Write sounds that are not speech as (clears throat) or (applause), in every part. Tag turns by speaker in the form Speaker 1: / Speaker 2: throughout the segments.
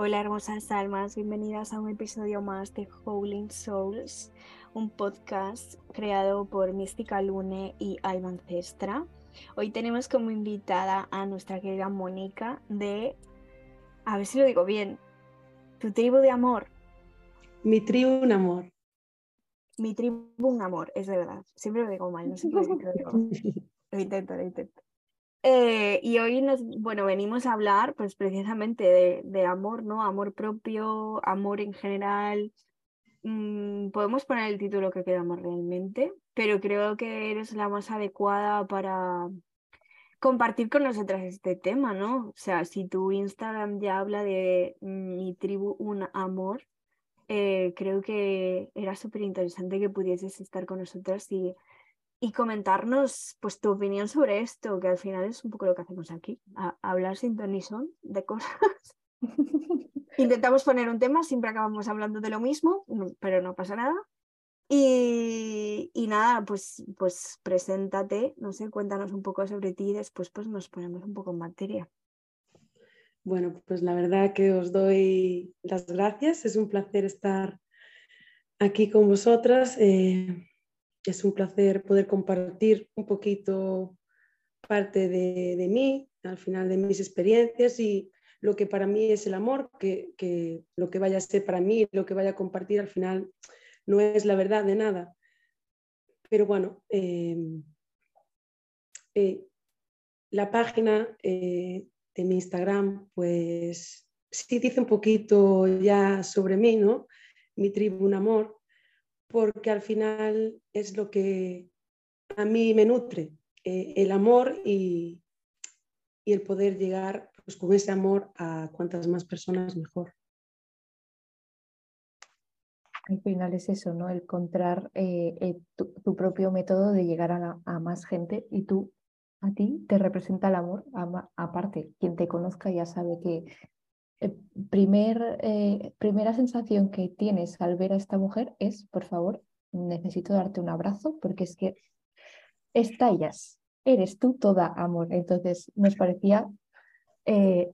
Speaker 1: Hola hermosas almas, bienvenidas a un episodio más de Howling Souls, un podcast creado por Mística Lune y Alba Cestra. Hoy tenemos como invitada a nuestra querida Mónica de, a ver si lo digo bien, tu tribu de amor.
Speaker 2: Mi tribu un amor.
Speaker 1: Mi tribu un amor, es verdad. Siempre lo digo mal, no sé por qué lo digo. (laughs) Lo intento, lo intento. Eh, y hoy nos, bueno, venimos a hablar pues precisamente de, amor, ¿no? Amor propio, amor en general. Mm, podemos poner el título que queramos realmente, pero creo que eres la más adecuada para compartir con nosotras este tema, ¿no? O sea, si tu Instagram ya habla de mi tribu un amor, eh, creo que era súper interesante que pudieses estar con nosotras y y comentarnos pues tu opinión sobre esto, que al final es un poco lo que hacemos aquí, hablar sin ton de cosas. (laughs) Intentamos poner un tema, siempre acabamos hablando de lo mismo, pero no pasa nada. Y, nada, pues, pues preséntate, no sé, cuéntanos un poco sobre ti y después pues nos ponemos un poco en materia.
Speaker 2: Bueno, pues la verdad que os doy las gracias, es un placer estar aquí con vosotras. Eh, es un placer poder compartir un poquito parte de, mí, al final de mis experiencias y lo que para mí es el amor, que, lo que vaya a ser para mí, lo que vaya a compartir al final no es la verdad de nada. Pero bueno, em, eh, la página eh, de mi Instagram, pues sí dice un poquito ya sobre mí, ¿no? Mi tribu, un amor, porque al final es lo que a mí me nutre, eh, el amor y, el poder llegar pues, con ese amor a cuantas más personas mejor.
Speaker 3: Al final es eso, ¿no? El encontrar eh, eh, tu, propio método de llegar a, más gente y tú, a ti, te representa el amor. aparte, quien te conozca ya sabe que eh, primer, eh, primera sensación que tienes al ver a esta mujer es, por favor, necesito darte un abrazo porque es que estallas, eres tú toda amor. Entonces nos parecía, eh,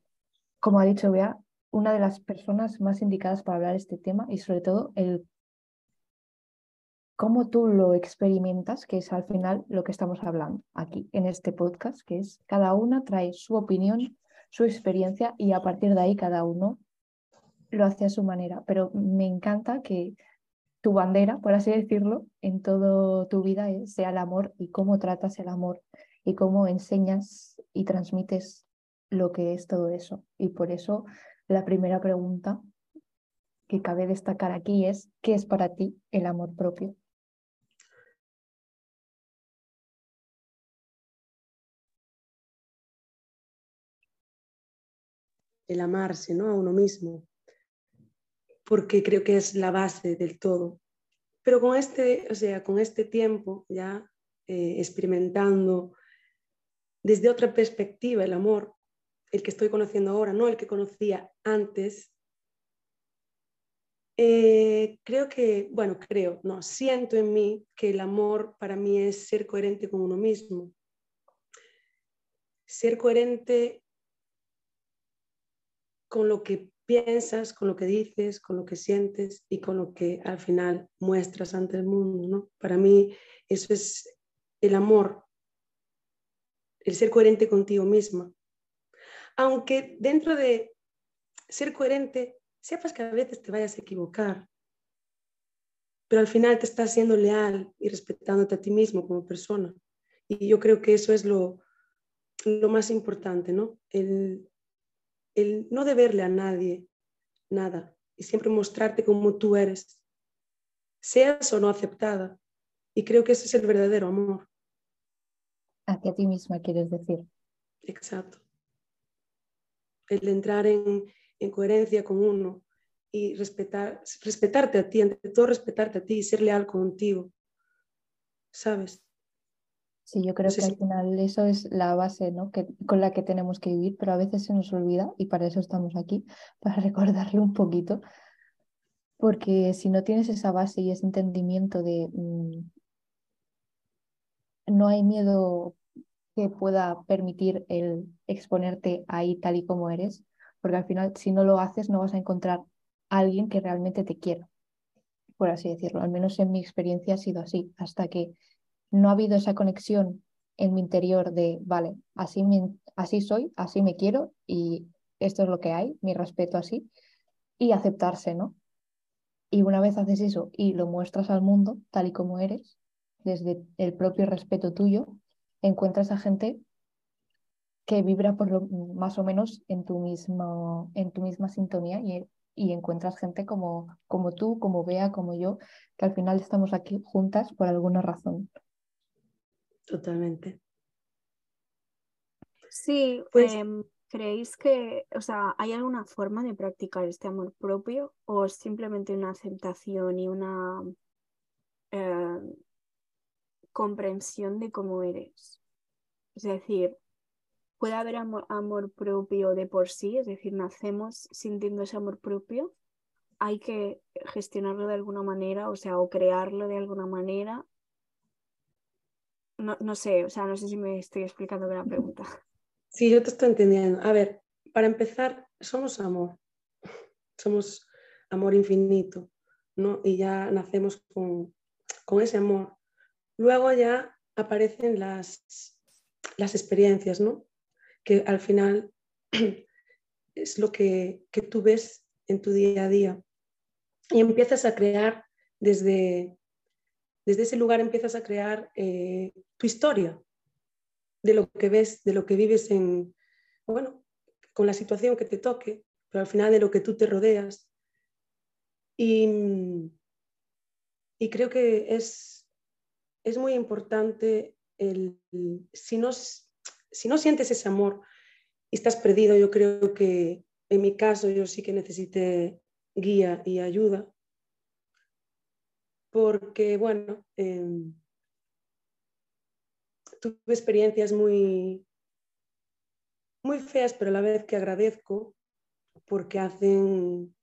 Speaker 3: como ha dicho Bea, una de las personas más indicadas para hablar este tema y sobre todo el cómo tú lo experimentas, que es al final lo que estamos hablando aquí en este podcast, que es cada una trae su opinión su experiencia y a partir de ahí cada uno lo hace a su manera. Pero me encanta que tu bandera, por así decirlo, en toda tu vida sea el amor y cómo tratas el amor y cómo enseñas y transmites lo que es todo eso. Y por eso la primera pregunta que cabe destacar aquí es, ¿qué es para ti el amor propio?
Speaker 2: El amarse ¿no? a uno mismo, porque creo que es la base del todo. Pero con este, o sea, con este tiempo ya eh, experimentando desde otra perspectiva el amor, el que estoy conociendo ahora, no el que conocía antes, eh, creo que, bueno, creo, no, siento en mí que el amor para mí es ser coherente con uno mismo. Ser coherente con lo que piensas, con lo que dices, con lo que sientes y con lo que al final muestras ante el mundo. ¿no? Para mí eso es el amor, el ser coherente contigo misma. Aunque dentro de ser coherente, sepas que a veces te vayas a equivocar, pero al final te estás siendo leal y respetándote a ti mismo como persona. Y yo creo que eso es lo, lo más importante, ¿no? El, el no deberle a nadie nada y siempre mostrarte como tú eres, seas o no aceptada. Y creo que ese es el verdadero amor.
Speaker 3: Hacia ti misma, quieres decir.
Speaker 2: Exacto. El entrar en, en coherencia con uno y respetar, respetarte a ti, ante todo respetarte a ti y ser leal contigo. ¿Sabes?
Speaker 3: Sí, yo creo que al final eso es la base ¿no? que, con la que tenemos que vivir, pero a veces se nos olvida y para eso estamos aquí, (laughs) para recordarlo un poquito, porque si no tienes esa base y ese entendimiento de mm, no hay miedo que pueda permitir el exponerte ahí tal y como eres, porque al final si no lo haces no vas a encontrar a alguien que realmente te quiera, por así decirlo. Al menos en mi experiencia ha sido así, hasta que no ha habido esa conexión en mi interior de, vale, así, así soy, así me quiero y esto es lo que hay, mi respeto así, y aceptarse, ¿no? Y una vez haces eso y lo muestras al mundo tal y como eres, desde el propio respeto tuyo, encuentras a gente que vibra por lo, más o menos en tu, mismo, en tu misma sintonía y, y encuentras gente como, como tú, como Bea, como yo, que al final estamos aquí juntas por alguna razón.
Speaker 2: Totalmente.
Speaker 1: Sí, pues, em, ¿creéis que, o sea, hay alguna forma de practicar este amor propio o es simplemente una aceptación y una em, comprensión de cómo eres? Es decir, puede haber amor, amor, propio de por sí, es decir, nacemos sintiendo ese amor propio, hay que gestionarlo de alguna manera, o sea, o crearlo de alguna manera, no, sé, o sea, no sé si me estoy explicando bien la pregunta.
Speaker 2: Sí, yo te estoy entendiendo. A ver, para empezar, somos amor, somos amor infinito, ¿no? Y ya nacemos con, ese amor. Luego ya aparecen las, las experiencias, ¿no? Que al final (clears throat) es lo que, que tú ves en tu día a día. Y empiezas a crear desde, desde ese lugar empiezas a crear eh, tu historia de lo que ves, de lo que vives en, bueno, con la situación que te toque, pero al final de lo que tú te rodeas. Y, y creo que es, es muy importante el, si no, si no sientes ese amor y estás perdido, yo creo que en mi caso yo sí que necesité guía y ayuda porque, bueno, em, tuve experiencias muy, muy feas, pero a la vez que agradezco porque hacen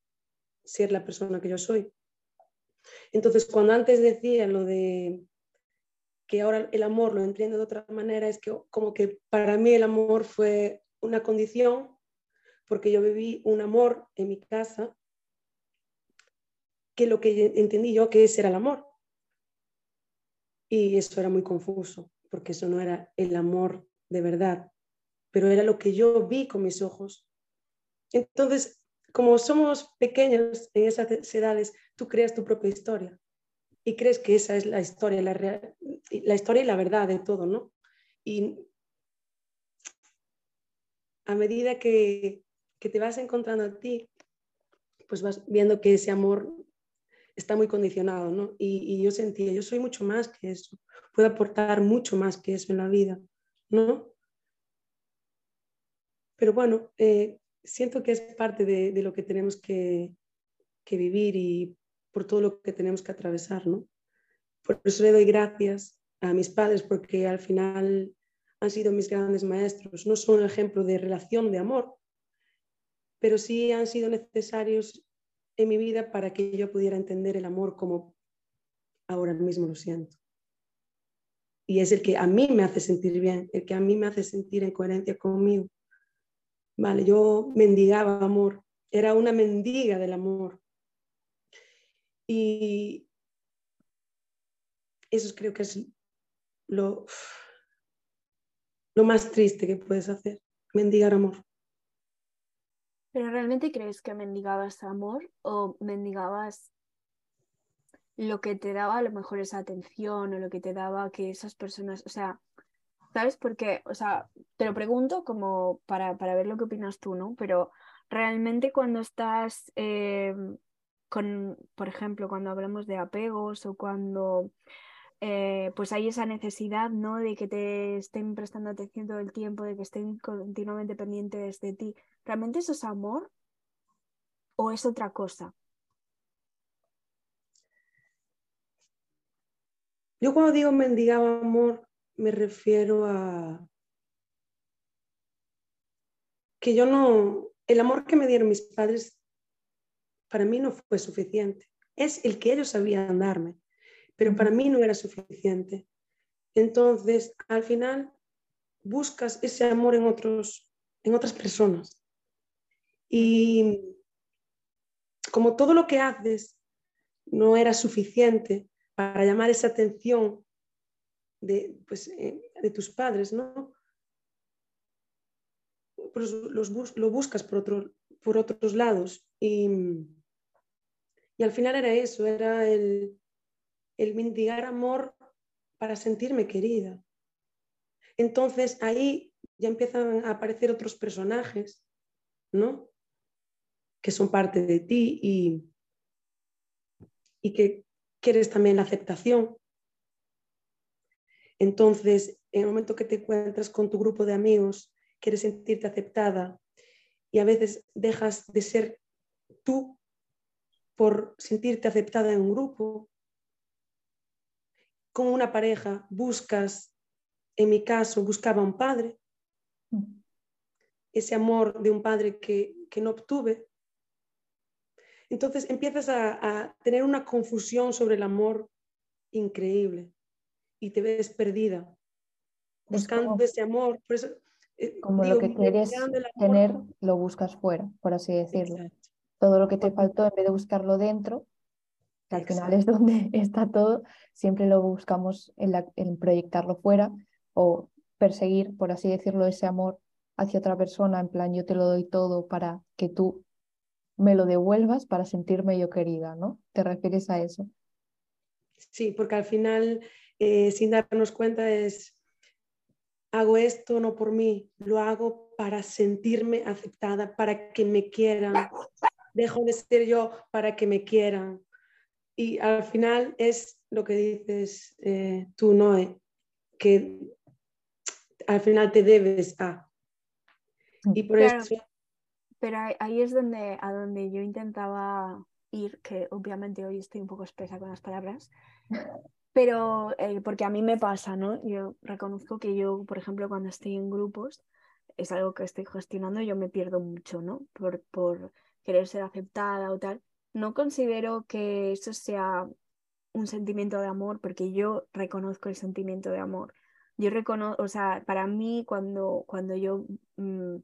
Speaker 2: ser la persona que yo soy. Entonces, cuando antes decía lo de que ahora el amor lo entiendo de otra manera, es que como que para mí el amor fue una condición, porque yo viví un amor en mi casa lo que entendí yo que ese era el amor. Y eso era muy confuso, porque eso no era el amor de verdad, pero era lo que yo vi con mis ojos. Entonces, como somos pequeños en esas edades, tú creas tu propia historia y crees que esa es la historia, la, la historia y la verdad de todo, ¿no? Y a medida que, que te vas encontrando a ti, pues vas viendo que ese amor está muy condicionado, ¿no? Y, yo sentía, yo soy mucho más que eso, puedo aportar mucho más que eso en la vida, ¿no? Pero bueno, eh, siento que es parte de, lo que tenemos que, vivir y por todo lo que tenemos que atravesar, ¿no? Por eso le doy gracias a mis padres porque al final han sido mis grandes maestros. No son un ejemplo de relación de amor, pero sí han sido necesarios en mi vida para que yo pudiera entender el amor como ahora mismo lo siento. Y es el que a mí me hace sentir bien, el que a mí me hace sentir en coherencia conmigo. Vale, yo mendigaba amor, era una mendiga del amor. Y eso creo que es lo, lo más triste que puedes hacer, mendigar amor.
Speaker 1: ¿Pero realmente crees que mendigabas amor o mendigabas lo que te daba a lo mejor esa atención o lo que te daba que esas personas, o sea, ¿sabes? Porque, o sea, te lo pregunto como para, para ver lo que opinas tú, ¿no? Pero realmente cuando estás eh, con, por ejemplo, cuando hablamos de apegos o cuando eh, pues hay esa necesidad, ¿no? De que te estén prestando atención todo el tiempo, de que estén continuamente pendientes de ti. ¿Realmente eso es amor o es otra cosa?
Speaker 2: Yo cuando digo mendigaba amor me refiero a que yo no, el amor que me dieron mis padres para mí no fue suficiente. Es el que ellos sabían darme, pero para mí no era suficiente. Entonces, al final, buscas ese amor en, otros, en otras personas Y como todo lo que haces no era suficiente para llamar esa atención de, pues, eh, de tus padres, ¿no? Pues lo buscas por, otro, por otros lados. Y, y, al final era eso, era el, el mendigar amor para sentirme querida. Entonces ahí ya empiezan a aparecer otros personajes, ¿no? Que son parte de ti y, y que quieres también la aceptación. Entonces, en el momento que te encuentras con tu grupo de amigos, quieres sentirte aceptada y a veces dejas de ser tú por sentirte aceptada en un grupo. Con una pareja buscas, en mi caso, buscaba un padre, mm. ese amor de un padre que, que no obtuve, entonces empiezas a, tener una confusión sobre el amor increíble y te ves perdida, buscando ese amor. Por eso,
Speaker 3: eh, como lo que quieres tener, lo buscas fuera, por así decirlo. Todo lo que te faltó, en vez de buscarlo dentro, que al final es donde (laughs) está todo, siempre lo buscamos en, en proyectarlo fuera o perseguir, por así decirlo, ese amor hacia otra persona, en plan yo te lo doy todo para que tú me lo devuelvas para sentirme yo querida, ¿no? ¿Te refieres a eso?
Speaker 2: Sí, porque al final, eh, sin darnos cuenta, es, hago esto no por mí, lo hago para sentirme aceptada, para que me quieran. Dejo de ser yo para que me quieran. Y al final es lo que dices eh, tú, Noé, que al final te debes a. Y por eso
Speaker 1: pero ahí es donde, a donde yo intentaba ir, que obviamente hoy estoy un poco espesa con las palabras, pero eh, porque a mí me pasa, ¿no? Yo reconozco que yo, por ejemplo, cuando estoy en grupos, es algo que estoy gestionando, yo me pierdo mucho, ¿no? Por, por querer ser aceptada o tal. No considero que eso sea un sentimiento de amor, porque yo reconozco el sentimiento de amor. Yo reconozco, o sea, para mí cuando, cuando yo mm,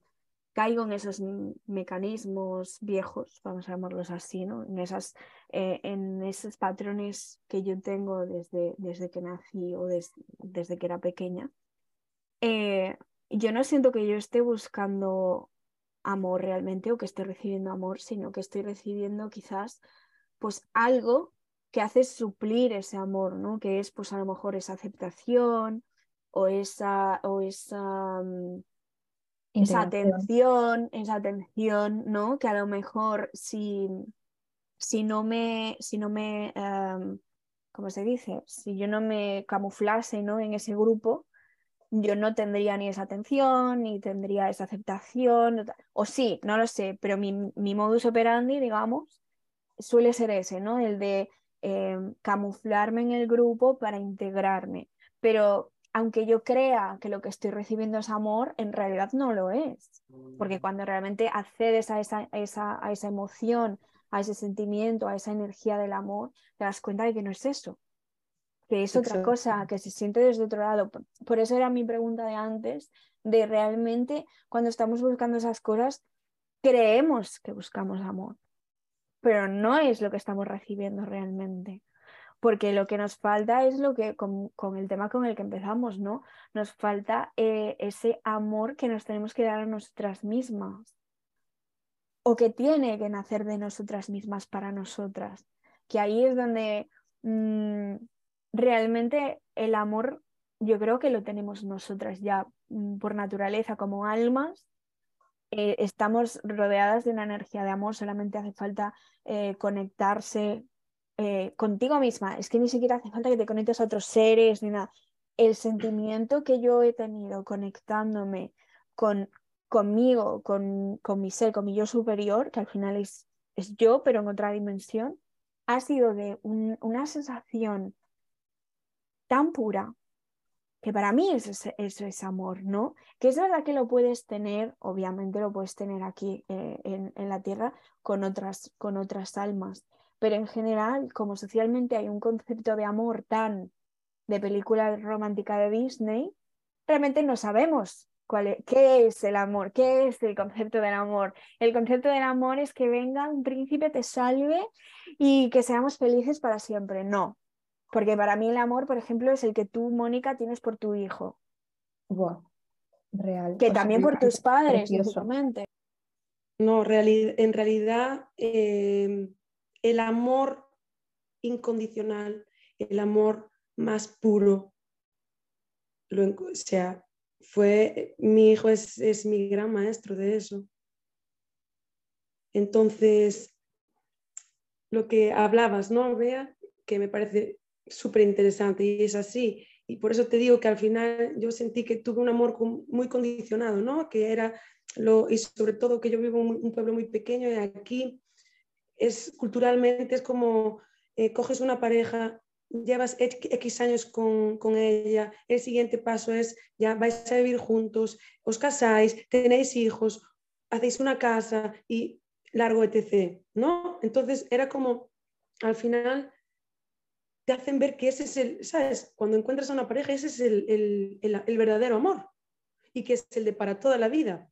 Speaker 1: caigo en esos mecanismos viejos, vamos a llamarlos así, ¿no? en, esas, eh, en esos patrones que yo tengo desde, desde que nací o desde que era pequeña. Eh, yo no siento que yo esté buscando amor realmente o que esté recibiendo amor, sino que estoy recibiendo quizás pues algo que hace suplir ese amor, ¿no? Que es pues a lo mejor esa aceptación o esa, o esa mm, esa atención, esa atención, ¿no? Que a lo mejor si, si no me, si no me, em, ¿cómo se dice? Si yo no me camuflase, ¿no? En ese grupo, yo no tendría ni esa atención, ni tendría esa aceptación, o sí, no lo sé, pero mi, mi modus operandi, digamos, suele ser ese, ¿no? El de em, camuflarme en el grupo para integrarme. Pero aunque yo crea que lo que estoy recibiendo es amor, en realidad no lo es. Porque mm. cuando realmente accedes a esa, a esa emoción, a ese sentimiento, a esa energía del amor, te das cuenta de que no es eso, que es otra cosa, que se siente desde otro lado. Por eso era mi pregunta de antes, de realmente cuando estamos buscando esas cosas, creemos que buscamos amor, pero no es lo que estamos recibiendo realmente porque lo que nos falta es lo que, con, el tema con el que empezamos, ¿no? Nos falta eh, ese amor que nos tenemos que dar a nosotras mismas o que tiene que nacer de nosotras mismas para nosotras, que ahí es donde mm, realmente el amor yo creo que lo tenemos nosotras ya mm, por naturaleza como almas. Eh, estamos rodeadas de una energía de amor, solamente hace falta eh, conectarse eh, contigo misma. Es que ni siquiera hace falta que te conectes a otros seres ni nada. El sentimiento que yo he tenido conectándome con conmigo, con, con mi ser, con mi yo superior, que al final es, es yo, pero en otra dimensión, ha sido de una sensación tan pura que para mí eso es, amor, ¿no? Que es verdad que lo puedes tener, obviamente lo puedes tener aquí eh, en, en, la tierra con otras, con otras almas, pero en general, como socialmente hay un concepto de amor tan de película romántica de Disney, realmente no sabemos cuál es, qué es el amor, qué es el concepto del amor. El concepto del amor es que venga un príncipe, te salve y que seamos felices para siempre. No, porque para mí el amor, por ejemplo, es el que tú, Mónica, tienes por tu hijo.
Speaker 3: real.
Speaker 1: Que también por tus padres, lógicamente.
Speaker 2: No, en realidad eh, el amor incondicional, el amor más puro, o sea, fue, mi hijo es, es mi gran maestro de eso. Entonces, lo que hablabas, ¿no, Bea? Que me parece súper interesante y es así. Y por eso te digo que al final yo sentí que tuve un amor muy condicionado, ¿no? Que era lo, y sobre todo que yo vivo en un pueblo muy pequeño y aquí es culturalmente es como eh, coges una pareja, llevas X años con, con, ella, el siguiente paso es ya vais a vivir juntos, os casáis, tenéis hijos, hacéis una casa y largo etc. ¿no? Entonces era como al final te hacen ver que ese es el, ¿sabes? Cuando encuentras a una pareja, ese es el, verdadero amor y que es el de para toda la vida.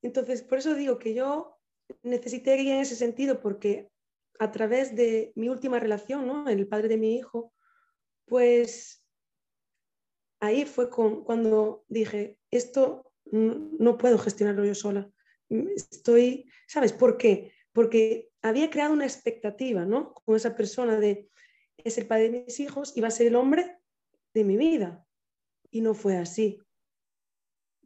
Speaker 2: Entonces, por eso digo que yo necesité guía en ese sentido porque a través de mi última relación, ¿no? El padre de mi hijo, pues ahí fue con, cuando dije, esto no, puedo gestionarlo yo sola. Estoy, ¿sabes por qué? Porque había creado una expectativa, ¿no? Con esa persona de, es el padre de mis hijos y va a ser el hombre de mi vida. Y no fue así.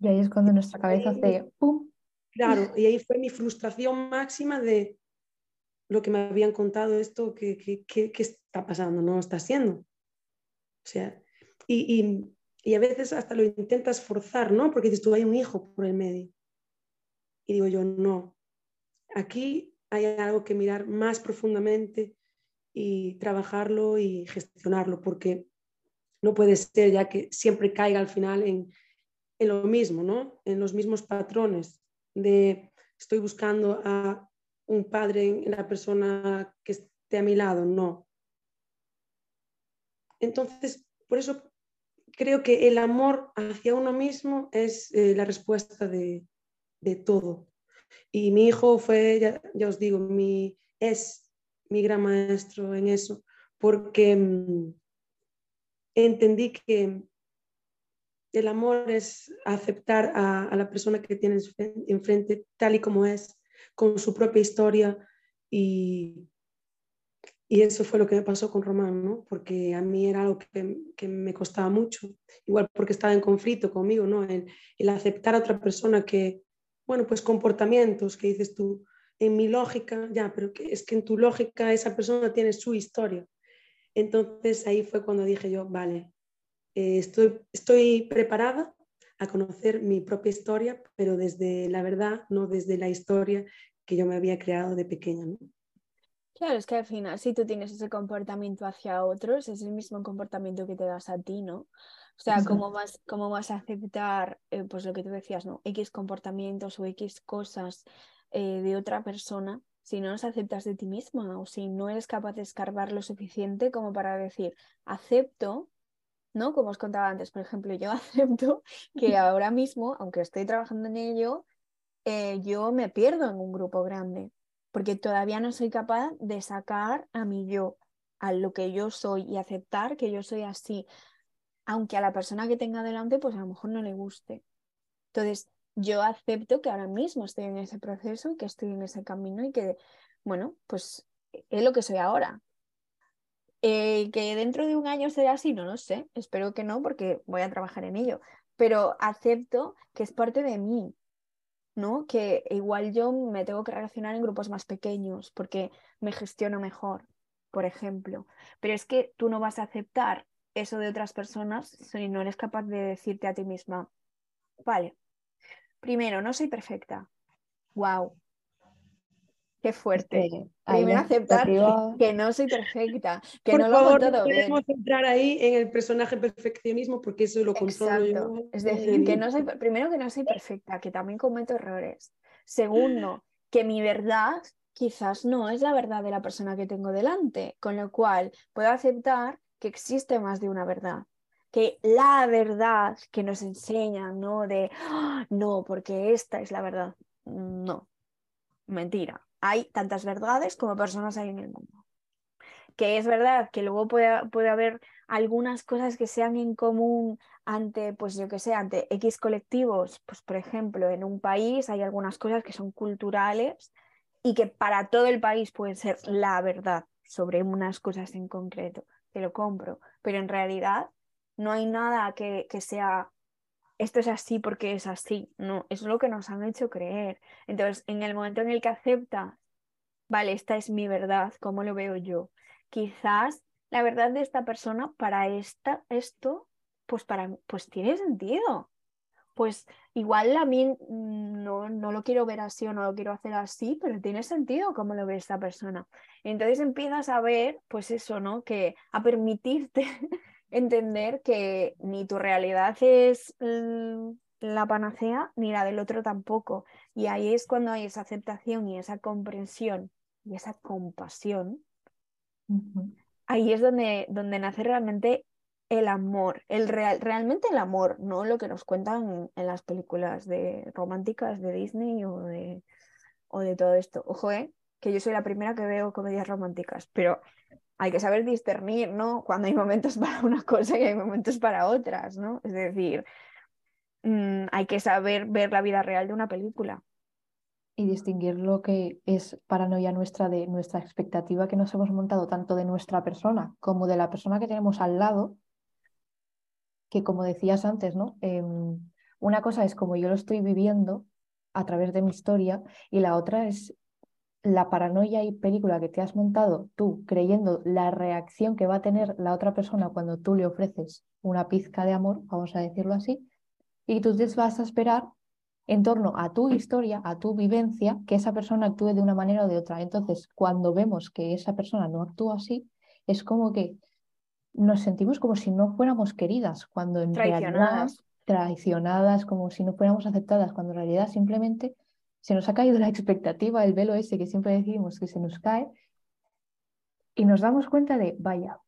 Speaker 3: Y ahí es cuando nuestra cabeza hace ¡pum!
Speaker 2: Claro, y ahí fue mi frustración máxima de lo que me habían contado, esto que, está pasando, no está haciendo. O sea, y, y, a veces hasta lo intentas forzar, ¿no? Porque dices tú, hay un hijo por el medio. Y digo yo, no. Aquí hay algo que mirar más profundamente y trabajarlo y gestionarlo, porque no puede ser ya que siempre caiga al final en, en lo mismo, ¿no? En los mismos patrones de estoy buscando a un padre en la persona que esté a mi lado, no. Entonces, por eso creo que el amor hacia uno mismo es eh, la respuesta de, de, todo. Y mi hijo fue, ya, ya os digo, mi, es mi gran maestro en eso, porque mm, entendí que el amor es aceptar a, la persona que tienes enfrente tal y como es, con su propia historia y, y eso fue lo que me pasó con Román, ¿no? porque a mí era algo que, me costaba mucho, igual porque estaba en conflicto conmigo, ¿no? el, el aceptar a otra persona que, bueno, pues comportamientos que dices tú, en mi lógica, ya, pero es que en tu lógica esa persona tiene su historia. Entonces ahí fue cuando dije yo, vale, eh, estoy, estoy preparada a conocer mi propia historia, pero desde la verdad, no desde la historia que yo me había creado de pequeña. ¿no?
Speaker 1: Claro, es que al final, si tú tienes ese comportamiento hacia otros, es el mismo comportamiento que te das a ti, ¿no? O sea, ¿cómo vas, cómo vas a aceptar, eh, pues lo que tú decías, ¿no? X comportamientos o X cosas eh, de otra persona si no los aceptas de ti misma o si no eres capaz de escarbar lo suficiente como para decir, acepto, ¿no? Como os contaba antes, por ejemplo, yo (laughs) acepto que (laughs) ahora mismo, aunque estoy trabajando en ello, eh, yo me pierdo en un grupo grande, porque todavía no soy capaz de sacar a mi yo, a lo que yo soy y aceptar que yo soy así, aunque a la persona que tenga delante, pues a lo mejor no le guste. Entonces, yo acepto que ahora mismo estoy en ese proceso, que estoy en ese camino y que, bueno, pues es lo que soy ahora. Eh, que dentro de un año será así, no lo sé, espero que no porque voy a trabajar en ello, pero acepto que es parte de mí, ¿no? Que igual yo me tengo que relacionar en grupos más pequeños porque me gestiono mejor, por ejemplo, pero es que tú no vas a aceptar eso de otras personas si no eres capaz de decirte a ti misma, vale, Primero, no soy perfecta. Wow. Qué fuerte. Primero aceptar que no soy perfecta, que no lo hago todo no podemos
Speaker 2: entrar ahí en el personaje perfeccionismo porque eso lo controlo yo.
Speaker 1: Es decir, que no soy, primero que no soy perfecta, que también cometo errores. Segundo, que mi verdad quizás no es la verdad de la persona que tengo delante, con lo cual puedo aceptar que existe más de una verdad que la verdad que nos enseñan, ¿no? De, "Ah, no, porque esta es la verdad. No, mentira. Hay tantas verdades como personas hay en el mundo. Que es verdad que luego puede, puede haber algunas cosas que sean en común ante, pues yo que sé, ante X colectivos. Pues por ejemplo, en un país hay algunas cosas que son culturales y que para todo el país pueden ser la verdad sobre unas cosas en concreto. Te lo compro. Pero en realidad no hay nada que, que sea esto es así porque es así. No, es lo que nos han hecho creer. Entonces, en el momento en el que aceptas, vale, esta es mi verdad, ¿cómo lo veo yo? Quizás la verdad de esta persona para esta, esto, pues para pues tiene sentido. Pues igual a mí mm, no, no lo quiero ver así o no lo quiero hacer así, pero tiene sentido cómo lo ve esta persona. Entonces empiezas a ver, pues eso, ¿no? Que a permitirte entender que ni tu realidad es la panacea, ni la del otro tampoco. Y ahí es cuando hay esa aceptación y esa comprensión y esa compasión. Ahí es donde, donde nace realmente el amor, el real, realmente el amor, no lo que nos cuentan en las películas de románticas de Disney o de, o de todo esto. Ojo, eh, que yo soy la primera que veo comedias románticas, pero hay que saber discernir, ¿no? Cuando hay momentos (laughs) para una cosa y hay momentos para otras, ¿no? Es decir, mm, hay que saber ver la vida real de una película.
Speaker 3: y distinguir lo que es paranoia nuestra de nuestra expectativa que nos hemos montado tanto de nuestra persona como de la persona que tenemos al lado, que como decías antes, ¿no? Em, una cosa es como yo lo estoy viviendo a través de mi historia y la otra es la paranoia y película que te has montado tú creyendo la reacción que va a tener la otra persona cuando tú le ofreces una pizca de amor, vamos a decirlo así, y tú te vas a esperar en torno a tu historia, a tu vivencia, que esa persona actúe de una manera o de otra. Entonces, cuando vemos que esa persona no actúa así, es como que nos sentimos como si no fuéramos queridas, cuando en realidad
Speaker 1: Traicionadas.
Speaker 3: traicionadas, como si no fuéramos aceptadas, cuando en realidad simplemente se nos ha caído la expectativa, el velo ese que siempre decimos que se nos cae, y nos damos cuenta de, vaya,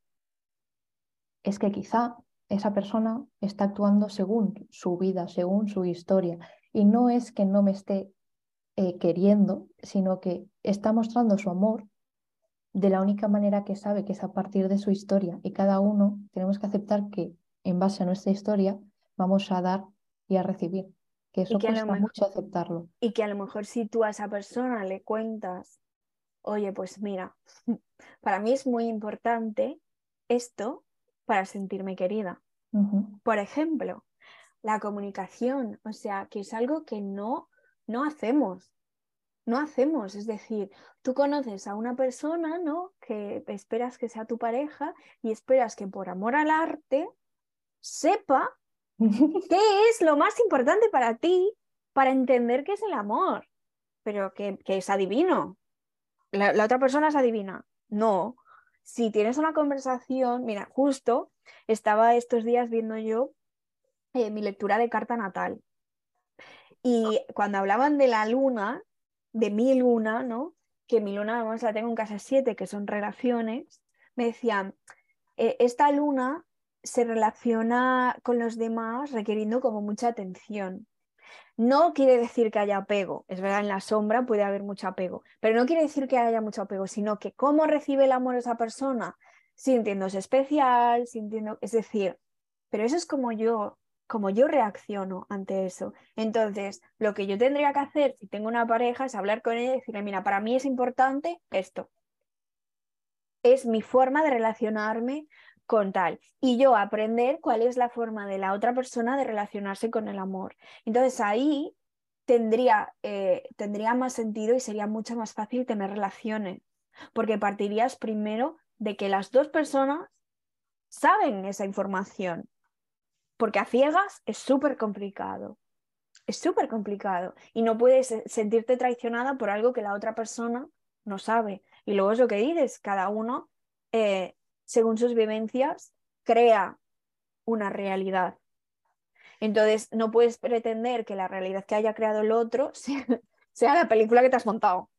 Speaker 3: es que quizá esa persona está actuando según su vida, según su historia, y no es que no me esté eh, queriendo, sino que está mostrando su amor de la única manera que sabe, que es a partir de su historia, y cada uno tenemos que aceptar que en base a nuestra historia vamos a dar y a recibir, que eso
Speaker 1: que
Speaker 3: cuesta
Speaker 1: mejor-
Speaker 3: mucho aceptarlo.
Speaker 1: Y que a lo mejor si tú a esa persona le cuentas, oye, pues mira, (laughs) para mí es muy importante esto para sentirme querida. Por ejemplo, la comunicación, o sea, que es algo que no, no hacemos, no hacemos. Es decir, tú conoces a una persona, ¿no? Que esperas que sea tu pareja y esperas que por amor al arte sepa (laughs) qué es lo más importante para ti para entender qué es el amor, pero que, es adivino. La, la otra persona es adivina. No. Si tienes una conversación, mira, justo estaba estos días viendo yo eh, mi lectura de carta natal. Y cuando hablaban de la luna, de mi luna, ¿no? Que mi luna además la tengo en casa 7, que son relaciones, me decían, "Eh, esta luna se relaciona con los demás requiriendo como mucha atención. No quiere decir que haya apego, es verdad, en la sombra puede haber mucho apego, pero no quiere decir que haya mucho apego, sino que cómo recibe el amor esa persona, sintiéndose especial, sintiendo, es decir, pero eso es como yo, como yo reacciono ante eso. Entonces, lo que yo tendría que hacer si tengo una pareja es hablar con ella y decirle, mira, para mí es importante esto. Es mi forma de relacionarme con tal. Y yo aprender cuál es la forma de la otra persona de relacionarse con el amor. Entonces ahí tendría, eh, tendría más sentido y sería mucho más fácil tener relaciones, porque partirías primero de que las dos personas saben esa información, porque a ciegas es súper complicado. Es súper complicado y no puedes sentirte traicionada por algo que la otra persona no sabe. Y luego es lo que dices, cada uno eh, según sus vivencias, crea una realidad. Entonces, no puedes pretender que la realidad que haya creado el otro (laughs) sea, la película que te has montado,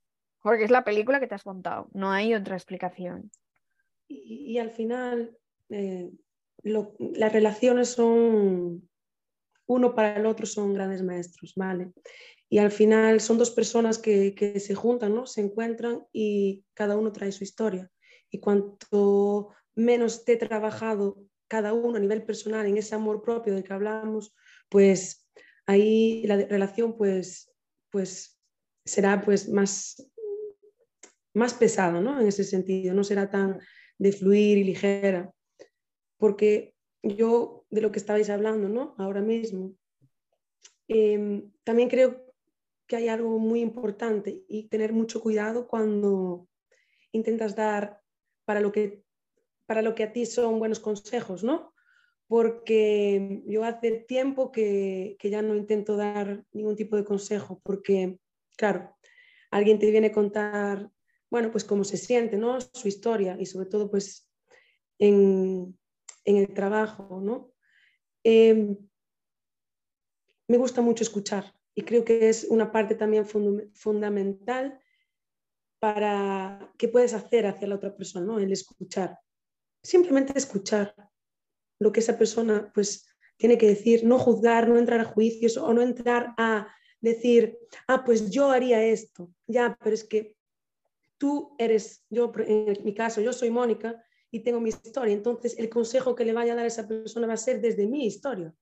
Speaker 1: porque es la película que te has montado, no hay otra explicación.
Speaker 2: Y, y al final, eh, las relaciones son, uno para el otro son grandes maestros, ¿vale? Y al final son dos personas que, que se juntan, ¿no? Se encuentran y cada uno trae su historia. Y cuanto menos esté trabajado cada uno a nivel personal en ese amor propio del que hablamos, pues ahí la relación pues, pues será pues más, más pesada, ¿no? En ese sentido, no será tan de fluir y ligera. Porque yo, de lo que estabais hablando, ¿no? Ahora mismo, em, también creo que hay algo muy importante y tener mucho cuidado cuando intentas dar para lo que, para lo que a ti son buenos consejos, ¿no? Porque yo hace tiempo que, ya no intento dar ningún tipo de consejo, porque, claro, alguien te viene a contar, bueno, pues cómo se siente, ¿no? Su historia y sobre todo, pues, en, en el trabajo, ¿no? Em, me gusta mucho escuchar y creo que es una parte también fundamental para qué puedes hacer hacia la otra persona, ¿no? El escuchar. Simplemente escuchar lo que esa persona pues tiene que decir, no juzgar, no entrar a juicios o no entrar a decir, ah, pues yo haría esto. Ya, pero es que tú eres, yo en mi caso, yo soy Mónica y tengo mi historia, entonces el consejo que le vaya a dar a esa persona va a ser desde mi historia.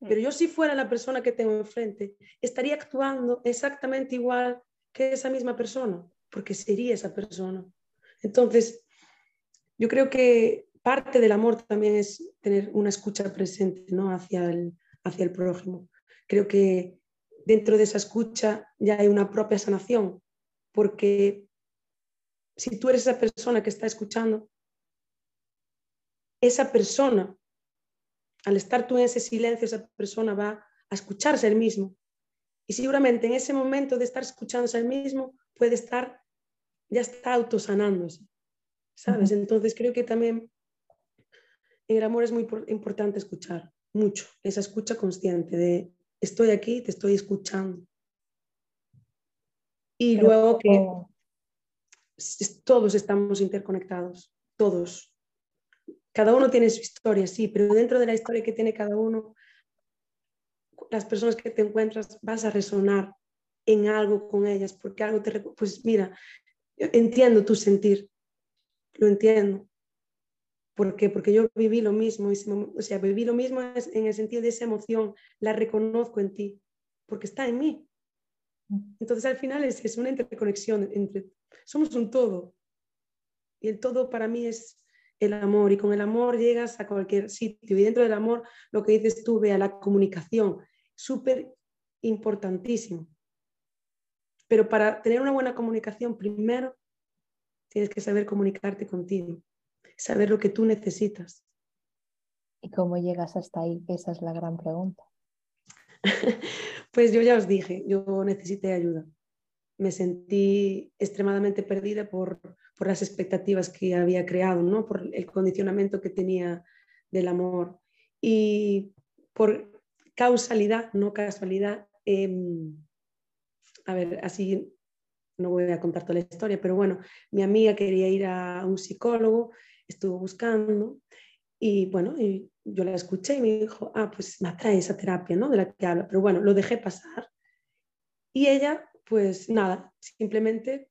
Speaker 2: Pero yo si fuera la persona que tengo enfrente, estaría actuando exactamente igual que esa misma persona porque sería esa persona. Entonces, yo creo que parte del amor también es tener una escucha presente ¿no? hacia, el, hacia el prójimo. Creo que dentro de esa escucha ya hay una propia sanación, porque si tú eres esa persona que está escuchando, esa persona, al estar tú en ese silencio, esa persona va a escucharse el mismo. Y seguramente en ese momento de estar escuchándose el mismo, puede estar, ya está autosanándose, ¿sabes? Entonces creo que también en el amor es muy importante escuchar, mucho, esa escucha consciente de estoy aquí, te estoy escuchando. Y luego que todos estamos interconectados, todos. Cada uno tiene su historia, sí, pero dentro de la historia que tiene cada uno, las personas que te encuentras vas a resonar en algo con ellas, porque algo te... Pues mira, entiendo tu sentir, lo entiendo. ¿Por qué? Porque yo viví lo mismo, o sea, viví lo mismo en el sentido de esa emoción, la reconozco en ti, porque está en mí. Entonces al final es, es una interconexión entre, somos un todo. Y el todo para mí es el amor y con el amor llegas a cualquier sitio y dentro del amor lo que dices tú, vea la comunicación, súper importantísimo. Pero para tener una buena comunicación, primero tienes que saber comunicarte contigo, saber lo que tú necesitas.
Speaker 3: ¿Y cómo llegas hasta ahí? Esa es la gran pregunta. (laughs)
Speaker 2: pues yo ya os dije, yo necesité ayuda. Me sentí extremadamente perdida por, por las expectativas que había creado, ¿no? por el condicionamiento que tenía del amor. Y por causalidad, no casualidad, eh, a ver, así no voy a contar toda la historia, pero bueno, mi amiga quería ir a un psicólogo, estuvo buscando y bueno, yo la escuché y me dijo, ah, pues me atrae esa terapia, ¿no? De la que habla, pero bueno, lo dejé pasar. Y ella, pues nada, simplemente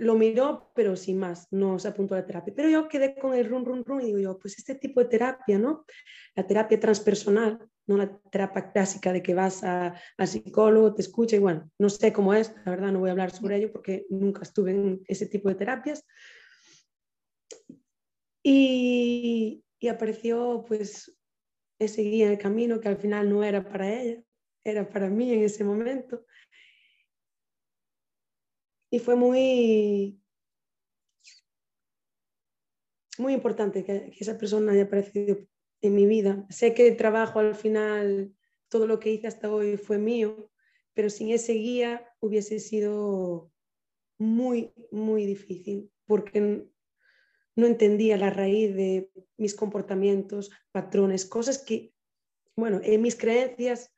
Speaker 2: lo miró, pero sin más, no se apuntó a la terapia. Pero yo quedé con el run, run, run y digo yo, pues este tipo de terapia, ¿no? La terapia transpersonal, no la terapia clásica de que vas al psicólogo, te escucha y bueno, no sé cómo es, la verdad no voy a hablar sobre ello porque nunca estuve en ese tipo de terapias. Y, y apareció pues ese guía en el camino que al final no era para ella, era para mí en ese momento. Y fue muy, muy importante que esa persona haya aparecido en mi vida. Sé que el trabajo al final, todo lo que hice hasta hoy fue mío, pero sin ese guía hubiese sido muy, muy difícil, porque no entendía la raíz de mis comportamientos, patrones, cosas que, bueno, en mis creencias,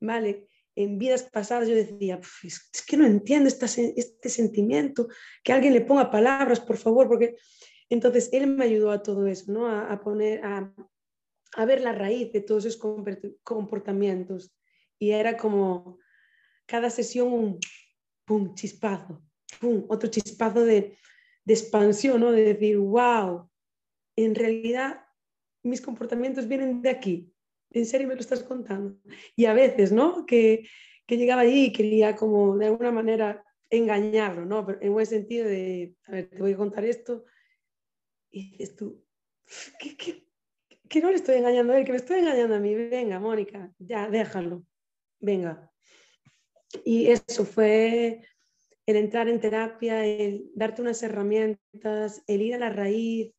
Speaker 2: ¿vale? En vidas pasadas yo decía, es, que no entiendo este sentimiento, que alguien le ponga palabras, por favor, porque entonces él me ayudó a todo eso, ¿no? A, a poner, a, a ver la raíz de todos esos comportamientos. Y era como cada sesión un chispazo, otro chispazo de, expansión, ¿no? de decir, wow, en realidad mis comportamientos vienen de aquí. ¿En serio me lo estás contando? Y a veces, ¿no? Que, que llegaba allí y quería como de alguna manera engañarlo, ¿no? en buen sentido de, a ver, te voy a contar esto. Y dices tú, ¿qué, qué, que no le estoy engañando a él, que me estoy engañando a mí. Venga, Mónica, ya, déjalo. Venga. Y eso fue el entrar en terapia, el darte unas herramientas, el ir a la raíz.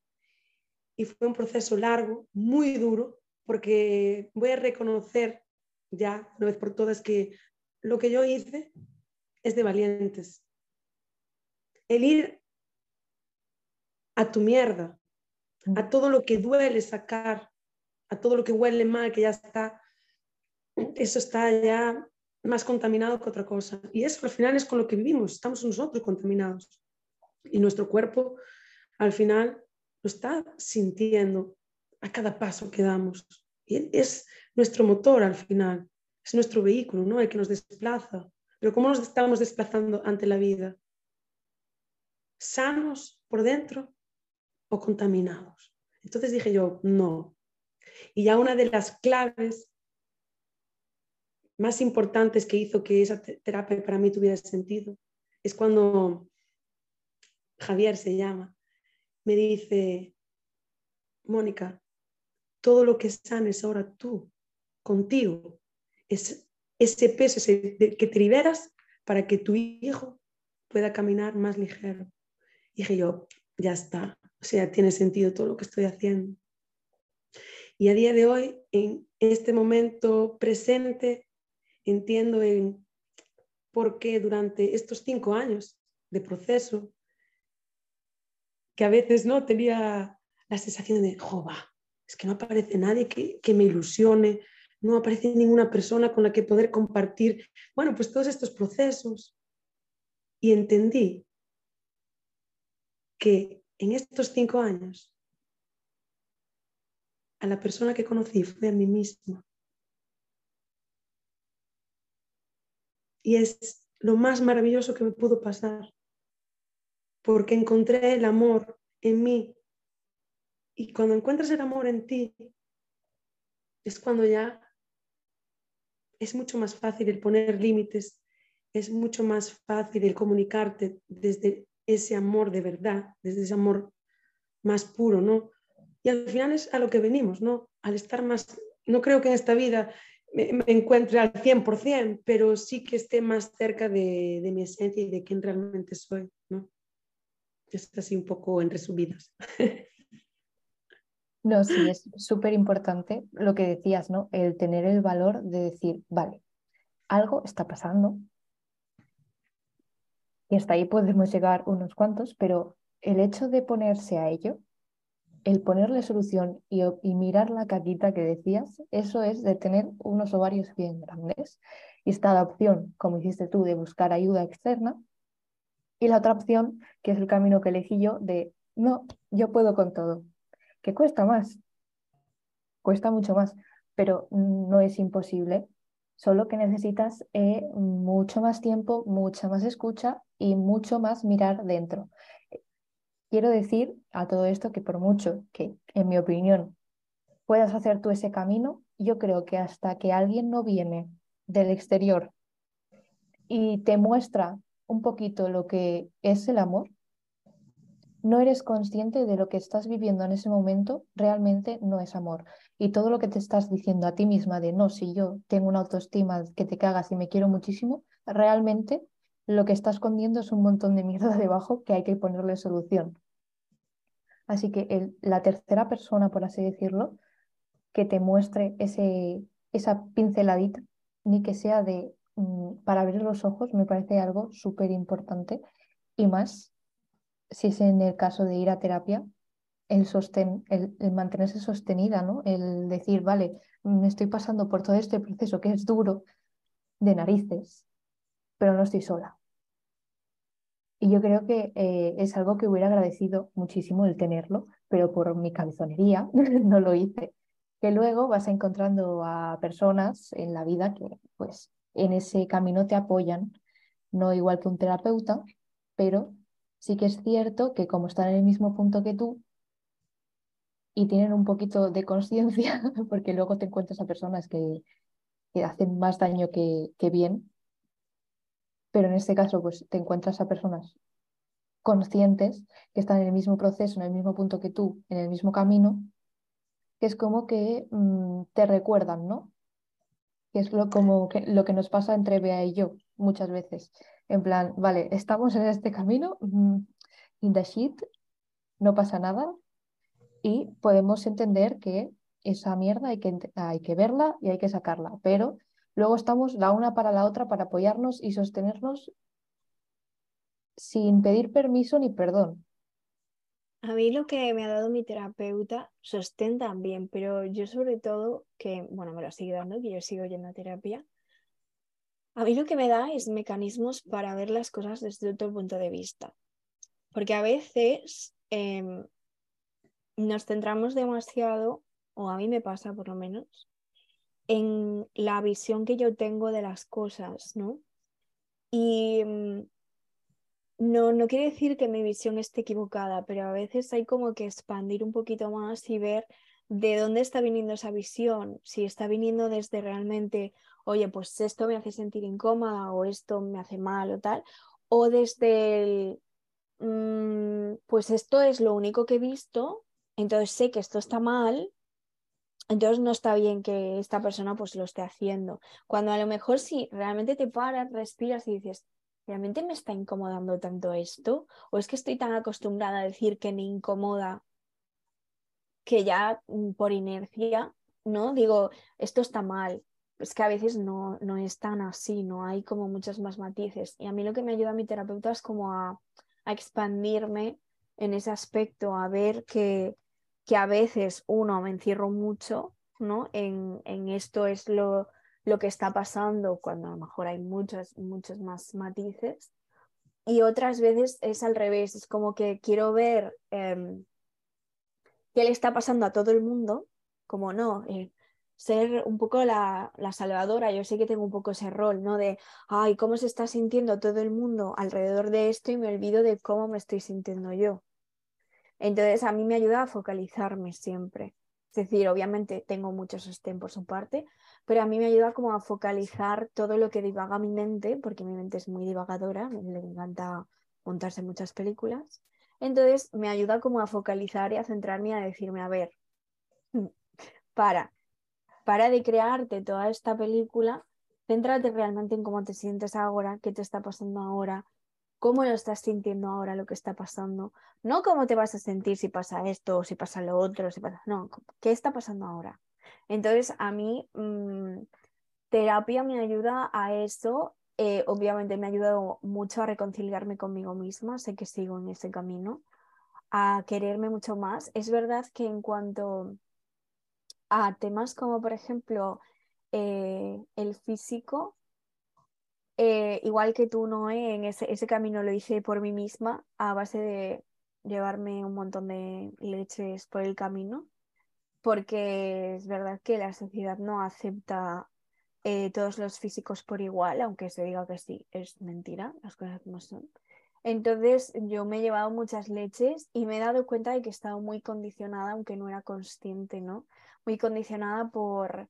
Speaker 2: Y fue un proceso largo, muy duro, porque voy a reconocer ya, una vez por todas, que lo que yo hice es de valientes. El ir a tu mierda, a todo lo que duele sacar, a todo lo que huele mal, que ya está, eso está ya más contaminado que otra cosa. Y eso al final es con lo que vivimos, estamos nosotros contaminados. Y nuestro cuerpo al final lo está sintiendo a cada paso que damos. Y es nuestro motor al final, es nuestro vehículo, ¿no? El que nos desplaza. Pero ¿cómo nos estamos desplazando ante la vida? ¿Sanos por dentro o contaminados. Entonces dije yo, no. Y ya una de las claves más importantes que hizo que esa terapia para mí tuviera sentido es cuando Javier se llama, me dice, Mónica, todo lo que sanes ahora tú, contigo, es ese peso que te liberas para que tu hijo pueda caminar más ligero. Dije yo, ya está, o sea, tiene sentido todo lo que estoy haciendo. Y a día de hoy, en este momento presente, entiendo en por qué durante estos cinco años de proceso, que a veces no tenía la sensación de, jova, es que no aparece nadie que, que me ilusione, no aparece ninguna persona con la que poder compartir, bueno, pues todos estos procesos. Y entendí que en estos cinco años, a la persona que conocí fue a mí misma. Y es lo más maravilloso que me pudo pasar, porque encontré el amor en mí. Y cuando encuentras el amor en ti, es cuando ya es mucho más fácil el poner límites, es mucho más fácil el comunicarte desde ese amor de verdad, desde ese amor más puro, ¿no? Y al final es a lo que venimos, ¿no? Al estar más, no creo que en esta vida me, encuentre al 100%, pero sí que esté más cerca de, mi esencia y de quién realmente soy, ¿no? Es así un poco en resumidas. (laughs)
Speaker 3: No, sí, es súper importante lo que decías, ¿no? El tener el valor de decir, vale, algo está pasando, y hasta ahí podemos llegar unos cuantos, pero el hecho de ponerse a ello, el ponerle solución y, mirar la caquita que decías, eso es de tener unos ovarios bien grandes. Y está la opción, como hiciste tú, de buscar ayuda externa. Y la otra opción, que es el camino que elegí yo, de no, yo puedo con todo. Que cuesta más, cuesta mucho más, pero no es imposible solo que necesitas eh, mucho más tiempo, mucha más escucha y mucho más mirar dentro. Quiero decir a todo esto que por mucho que, en mi opinión, puedas hacer tú ese camino, yo creo que hasta que alguien no viene del exterior y te muestra un poquito lo que es el amor, no eres consciente de lo que estás viviendo en ese momento realmente no es amor. Y todo lo que te estás diciendo a ti misma de no, si yo tengo una autoestima que te cagas y me quiero muchísimo, realmente lo que está escondiendo es un montón de mierda (laughs) debajo que hay que ponerle solución. Así que la tercera persona, por así decirlo, que te muestre ese, esa pinceladita, ni que sea de mm, para abrir los ojos, me parece algo súper importante y más si es en el caso de ir a terapia, el, sostén, el, mantenerse sostenida, ¿no? El decir, vale, me estoy pasando por todo este proceso que es duro de narices, pero no estoy sola. Y yo creo que eh, es algo que hubiera agradecido muchísimo el tenerlo, pero por mi cabezonería (laughs) no lo hice. que luego vas encontrando a personas en la vida que pues en ese camino te apoyan, no igual que un terapeuta, pero sí que es cierto que como están en el mismo punto que tú y tienen un poquito de conciencia, (laughs) porque luego te encuentras a personas que, que hacen más daño que, que bien, pero en este caso pues te encuentras a personas conscientes que están en el mismo proceso, en el mismo punto que tú, en el mismo camino, que es como que mm, te recuerdan, ¿no? Que es lo, como que, lo que nos pasa entre Bea y yo muchas veces. En plan, vale, estamos en este camino, mm, in the shit, no pasa nada y podemos entender que esa mierda hay que, hay que verla y hay que sacarla, pero luego estamos la una para la otra para apoyarnos y sostenernos sin pedir permiso ni perdón.
Speaker 1: A mí lo que me ha dado mi terapeuta, sostén también, pero yo sobre todo, que bueno, me lo sigue dando, que yo sigo yendo a terapia, a mí lo que me da es mecanismos para ver las cosas desde otro punto de vista. Porque a veces em, nos centramos demasiado, o a mí me pasa por lo menos, en la visión que yo tengo de las cosas, ¿no? Y em, no, no quiere decir que mi visión esté equivocada, pero a veces hay como que expandir un poquito más y ver de dónde está viniendo esa visión, si está viniendo desde realmente, oye, pues esto me hace sentir incómoda o esto me hace mal o tal, o desde el, mm, pues esto es lo único que he visto, entonces sé que esto está mal, entonces no está bien que esta persona pues lo esté haciendo. Cuando a lo mejor si realmente te paras, respiras y dices, ¿realmente me está incomodando tanto esto? ¿O es que estoy tan acostumbrada a decir que me incomoda que ya mm, por inercia, ¿no? Digo, esto está mal. Es que a veces no, no es tan así, ¿no? Hay como muchos más matices. Y a mí lo que me ayuda a mi terapeuta es como a, a expandirme en ese aspecto, a ver que, que a veces uno me encierro mucho, ¿no? En, en esto es lo, lo que está pasando cuando a lo mejor hay muchos, muchos más matices. Y otras veces es al revés, es como que quiero ver em, qué le está pasando a todo el mundo, como no, eh, ser un poco la, salvadora, yo sé que tengo un poco ese rol, ¿no? De, ay, ¿cómo se está sintiendo todo el mundo alrededor de esto y me olvido de cómo me estoy sintiendo yo? Entonces a mí me ayuda a focalizarme siempre. Es decir, obviamente tengo mucho sostén por su parte, pero a mí me ayuda como a focalizar todo lo que divaga mi mente, porque mi mente es muy divagadora, le encanta montarse muchas películas. Entonces me ayuda como a focalizar y a centrarme y a decirme, a ver, (laughs) para, para de crearte toda esta película, céntrate realmente en cómo te sientes ahora, qué te está pasando ahora, cómo lo estás sintiendo ahora, lo que está pasando. No cómo te vas a sentir si pasa esto o si pasa lo otro, si pasa... No, ¿qué está pasando ahora? Entonces, a mí, mm, terapia me ayuda a eso. Eh, obviamente me ha ayudado mucho a reconciliarme conmigo misma, sé que sigo en ese camino, a quererme mucho más. Es verdad que en cuanto a temas como, por ejemplo, eh, el físico, eh, igual que tú, Noé, en ese, ese camino lo hice por mí misma a base de llevarme un montón de leches por el camino porque es verdad que la sociedad no acepta eh, todos los físicos por igual, aunque se diga que sí, es mentira, las cosas como son. Entonces yo me he llevado muchas leches y me he dado cuenta de que he estado muy condicionada, aunque no era consciente, ¿no? Muy condicionada por,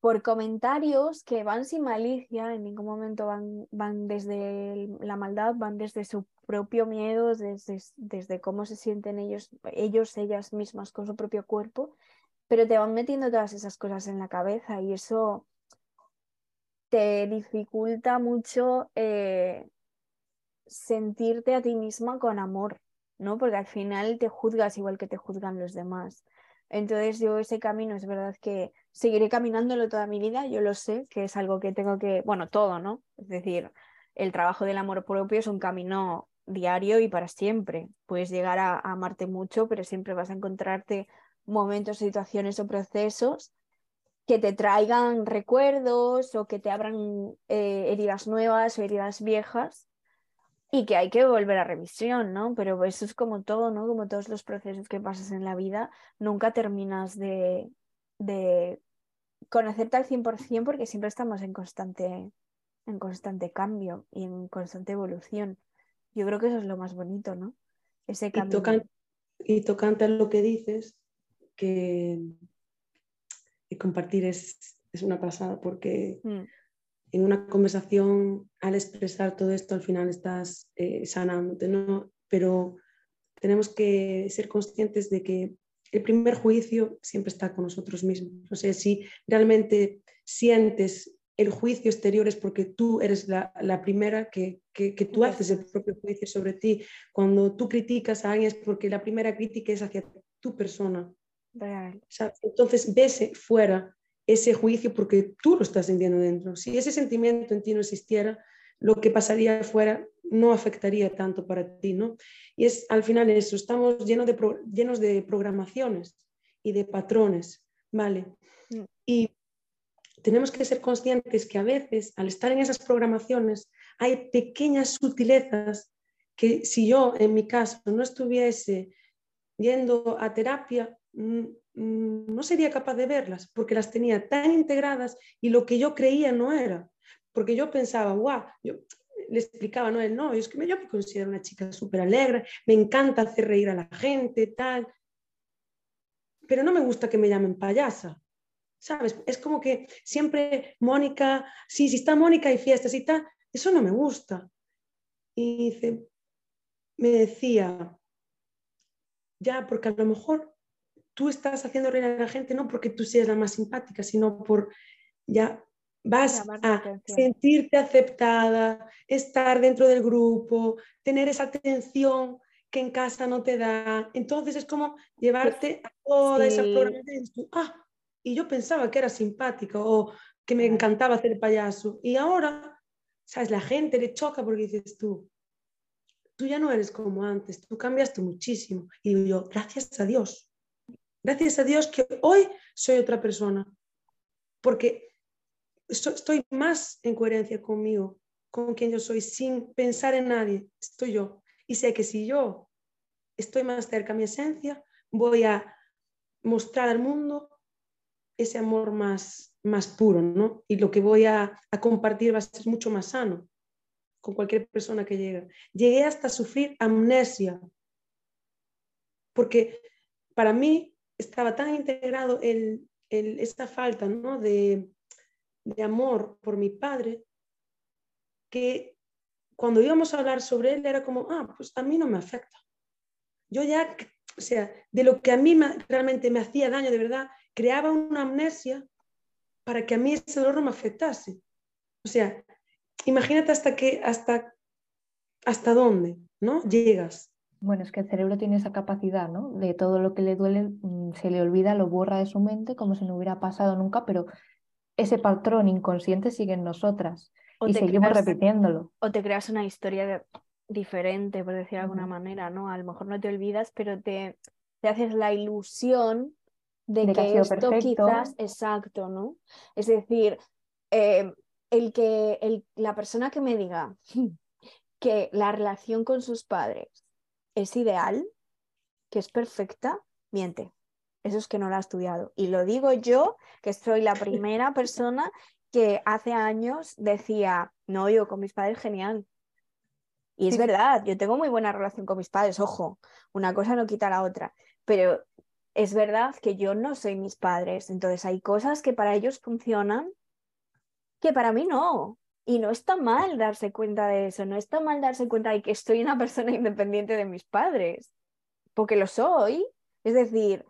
Speaker 1: por comentarios que van sin malicia, en ningún momento van, van desde la maldad, van desde su propio miedo, desde, desde cómo se sienten ellos, ellos, ellas mismas con su propio cuerpo, pero te van metiendo todas esas cosas en la cabeza y eso te dificulta mucho eh, sentirte a ti misma con amor, ¿no? Porque al final te juzgas igual que te juzgan los demás. Entonces yo ese camino es verdad que seguiré caminándolo toda mi vida, yo lo sé, que es algo que tengo que, bueno, todo, ¿no? Es decir, el trabajo del amor propio es un camino diario y para siempre. Puedes llegar a, amarte mucho, pero siempre vas a encontrarte momentos, situaciones o procesos que te traigan recuerdos o que te abran eh, heridas nuevas o heridas viejas y que hay que volver a revisión, ¿no? Pero eso es como todo, ¿no? Como todos los procesos que pasas en la vida, nunca terminas de, de conocerte al 100% porque siempre estamos en constante, en constante cambio y en constante evolución. Yo creo que eso es lo más bonito, ¿no? Ese cambio.
Speaker 2: Y, tocante a lo que dices, que, compartir es, una pasada porque mm. En una conversación, al expresar todo esto, al final estás eh, sanándote, ¿no? Pero tenemos que ser conscientes de que el primer juicio siempre está con nosotros mismos. O sea, si realmente sientes el juicio exterior es porque tú eres la, primera que, tú haces el propio juicio sobre ti. Cuando tú criticas a alguien es porque la primera crítica es hacia tu persona. entonces ves fuera ese juicio porque tú lo estás sintiendo dentro. Si ese sentimiento en ti no existiera, lo que pasaría afuera no afectaría tanto para ti, ¿no? Y es al final eso, estamos llenos de, llenos de programaciones y de patrones, ¿vale? Mm. Y tenemos que ser conscientes que a veces, al estar en esas programaciones, hay pequeñas sutilezas que si yo, en mi caso, no estuviese yendo a terapia, mm, no sería capaz de verlas porque las tenía tan integradas y lo que yo creía no era porque yo pensaba, guau, yo le explicaba, no, él no, es que yo me considero una chica súper alegre, me encanta hacer reír a la gente, tal, pero no me gusta que me llamen payasa, ¿sabes? Es como que siempre Mónica, sí, si está Mónica y fiestas y tal, eso no me gusta. Y dice, me decía, ya, porque a lo mejor tú estás haciendo reír a la gente no porque tú seas la más simpática, sino por ya vas a sentirte aceptada, estar dentro del grupo, tener esa atención que en casa no te da. Entonces es como llevarte a toda esa. Ah, y yo pensaba que era simpática o que me encantaba hacer payaso. Y ahora, ¿sabes? La gente le choca porque dices tú, tú ya no eres como antes, tú cambiaste muchísimo. Y digo yo, gracias a Dios. Gracias a Dios que hoy soy otra persona. Porque estoy más en coherencia conmigo, con quien yo soy, sin pensar en nadie, estoy yo. Y sé que si yo estoy más cerca a mi esencia, voy a mostrar al mundo ese amor más, más puro, ¿no? Y lo que voy a, compartir va a ser mucho más sano con cualquier persona que llegue. Llegué hasta sufrir amnesia, porque para mí estaba tan integrado el, el, esta falta ¿no? de, de amor por mi padre que cuando íbamos a hablar sobre él era como, ah, pues a mí no me afecta. Yo ya, o sea, de lo que a mí realmente me hacía daño de verdad, creaba una amnesia para que a mí ese dolor no me afectase. O sea, imagínate hasta que, hasta, hasta dónde, ¿no? Llegas.
Speaker 3: Bueno, es que el cerebro tiene esa capacidad, ¿no? De todo lo que le duele, mm, se le olvida, lo borra de su mente como si no hubiera pasado nunca, pero ese patrón inconsciente sigue en nosotras y seguimos repitiéndolo.
Speaker 1: O te creas una historia diferente, por decir de alguna manera, ¿no? A lo mejor no te olvidas, pero te, te haces la ilusión de, que, esto quizás, exacto, ¿no? Es decir, eh, el que el, la persona que me diga que la relación con sus padres es ideal, que es perfecta, miente eso es que no lo ha estudiado. Y lo digo yo, que soy la (laughs) primera persona que hace años decía, no, yo con mis padres genial. Y es verdad, yo tengo muy buena relación con mis padres, ojo, una cosa no quita la otra, pero es verdad que yo no soy mis padres, entonces hay cosas que para ellos funcionan que para mí no. Y no está mal darse cuenta de eso, no está mal darse cuenta de que estoy una (laughs) persona independiente de mis padres, porque lo soy. Es decir,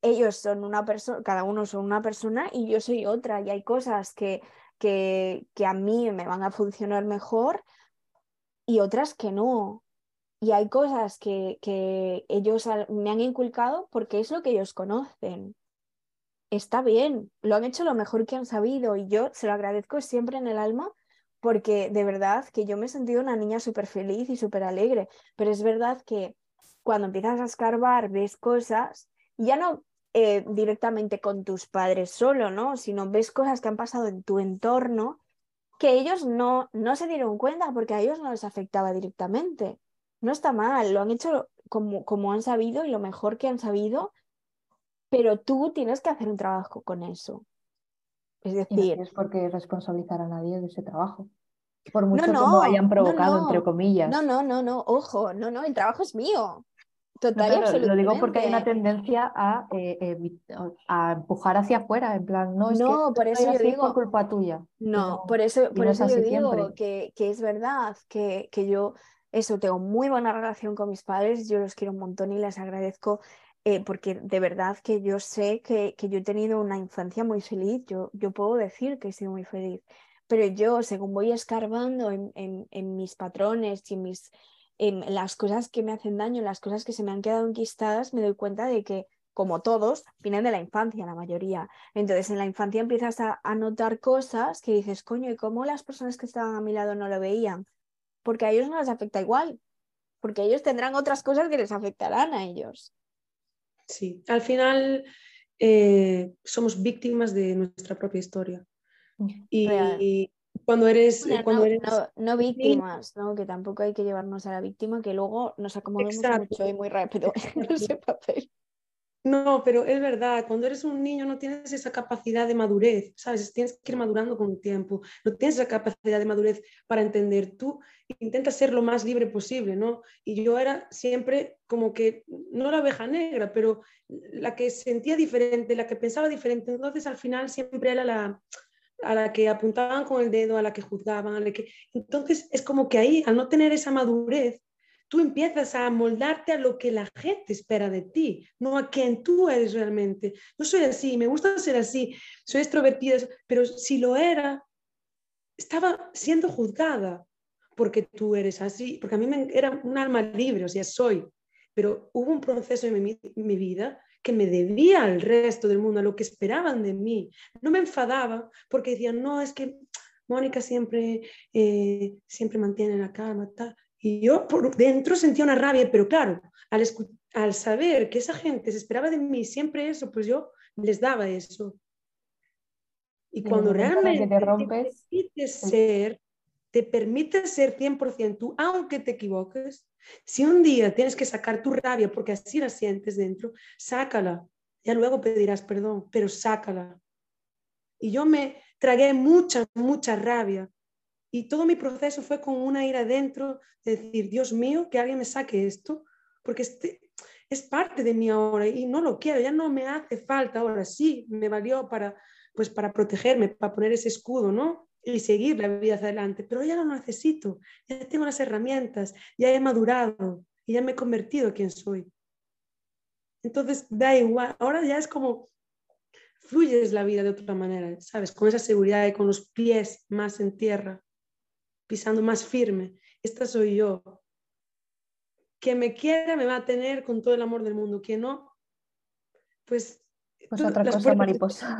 Speaker 1: ellos son una persona, cada uno son una persona y yo soy otra y hay cosas que, que, que a mí me van a funcionar mejor y otras que no. Y hay cosas que, que ellos me han inculcado porque es lo que ellos conocen. Está bien, lo han hecho lo mejor que han sabido y yo se lo agradezco siempre en el alma porque de verdad que yo me he sentido una niña súper feliz y súper alegre, pero es verdad que cuando empiezas a escarbar ves cosas, ya no eh, directamente con tus padres solo, ¿no? Sino ves cosas que han pasado en tu entorno que ellos no, no se dieron cuenta porque a ellos no les afectaba directamente. No está mal, lo han hecho como, como han sabido y lo mejor que han sabido pero tú tienes que hacer un trabajo con eso. Es
Speaker 3: no
Speaker 1: decir,
Speaker 3: tienes por qué responsabilizar a nadie de ese trabajo. Por mucho que
Speaker 1: no,
Speaker 3: lo hayan
Speaker 1: no,
Speaker 3: provocado,
Speaker 1: no.
Speaker 3: entre comillas.
Speaker 1: no, no, no, no, ojo, no, no, el trabajo es mío.
Speaker 3: No,
Speaker 1: Total
Speaker 3: claro, lo digo porque hay una
Speaker 1: absolutamente.
Speaker 3: tendencia a, eh, evi- a empujar hacia afuera, en plan, no, es que
Speaker 1: No, por eso yo digo,
Speaker 3: por culpa tuya.
Speaker 1: No,
Speaker 3: no-
Speaker 1: por eso, por
Speaker 3: no es
Speaker 1: eso yo digo que, que es verdad que, que yo, eso, tengo muy buena relación con mis padres, yo los quiero un montón y les agradezco, eh, porque de verdad que yo sé que, que yo he tenido una infancia muy feliz, yo, yo puedo decir que he sido muy feliz, pero yo, según voy escarbando en, en, mis patrones y en, mis, en las cosas que me hacen daño, las cosas que se me han quedado enquistadas, me doy cuenta de que, como todos, vienen de la infancia, la mayoría. Entonces, en la infancia empiezas a, a notar cosas que dices, coño, ¿y cómo las personas que estaban a mi lado no lo veían? Porque a ellos no les afecta igual, porque ellos tendrán otras cosas que les afectarán a ellos.
Speaker 2: Sí, al final eh, somos víctimas de nuestra propia historia. Y
Speaker 1: Real.
Speaker 2: cuando eres,
Speaker 1: Bueno,
Speaker 2: cuando
Speaker 1: no,
Speaker 2: eres
Speaker 1: no, no
Speaker 2: niño-
Speaker 1: víctimas, ¿no? Que tampoco hay que llevarnos a la víctima, que luego nos acomodamos
Speaker 2: Exacto.
Speaker 1: mucho y muy rápido (laughs) en ese papel.
Speaker 2: No, pero es verdad, cuando eres un niño no tienes esa capacidad de madurez, ¿sabes? Tienes que ir madurando con el tiempo, no tienes esa capacidad de madurez para entender. Tú intentas ser lo más libre posible, ¿no? Y yo era siempre como que, no la oveja negra, pero la que sentía diferente, la que pensaba diferente. Entonces al final siempre era la, a la que apuntaban con el dedo, a la que juzgaban, a la que... Entonces es como que ahí, al no tener esa madurez, tú empiezas a moldarte a lo que la gente espera de ti, no a quien tú eres realmente. Yo soy así, me gusta ser así, soy extrovertida, pero si lo era, estaba siendo juzgada porque tú eres así, porque a mí me, era un alma libre, o sea, soy, pero hubo un proceso en mi, en mi vida que me debía al resto del mundo, a lo que esperaban de mí. No me enfadaba porque decían, no, es que Mónica siempre, eh, siempre mantiene la calma, tal. Y yo por dentro sentía una rabia, pero claro, al, al, saber que esa gente se esperaba de mí siempre eso, pues yo les daba eso. Y, cuando realmente
Speaker 3: te, rompes,
Speaker 2: te permites ser, te permites ser 100% tú, aunque te equivoques, si un día tienes que sacar tu rabia porque así la sientes dentro, sácala. Ya luego pedirás perdón, pero sácala. Y yo me tragué mucha, mucha rabia. Y todo mi proceso fue con una ira dentro de decir, Dios mío, que alguien me saque esto, porque este es parte de mí ahora y no lo quiero, ya no me hace falta ahora. Sí, me valió para, pues, para protegerme, para poner ese escudo, ¿no? Y seguir la vida hacia adelante, pero ya no lo necesito, ya tengo las herramientas, ya he madurado y ya me he convertido en quien soy. Entonces, da igual, ahora ya es como fluyes la vida de otra manera, ¿sabes? Con esa seguridad y con los pies más en tierra pisando más firme. Esta soy yo. Quien me quiera me va a tener con todo el amor del mundo. Quien no, pues,
Speaker 3: pues otra cosa mariposa.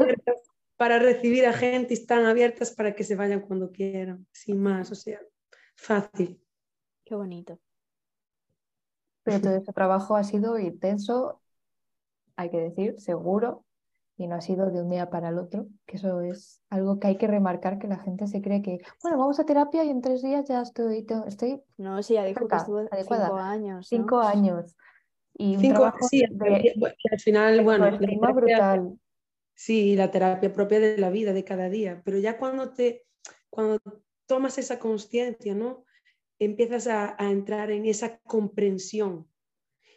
Speaker 2: Para recibir a gente y están abiertas para que se vayan cuando quieran, sin más, o sea, fácil.
Speaker 1: Qué bonito.
Speaker 3: Pero todo ese trabajo ha sido intenso, hay que decir, seguro, y no ha sido de un día para el otro, que eso es algo que hay que remarcar, que la gente se cree que, bueno, vamos a terapia y en tres días ya estoy, estoy
Speaker 1: no, sí, ya dijo que estuvo
Speaker 3: adecuada.
Speaker 1: cinco años.
Speaker 3: Cinco años. Y un
Speaker 2: cinco,
Speaker 3: trabajo
Speaker 2: sí,
Speaker 3: de,
Speaker 2: al final, bueno,
Speaker 3: la terapia, brutal.
Speaker 2: Sí, la terapia propia de la vida, de cada día, pero ya cuando te, cuando tomas esa conciencia, ¿no? Empiezas a, a entrar en esa comprensión,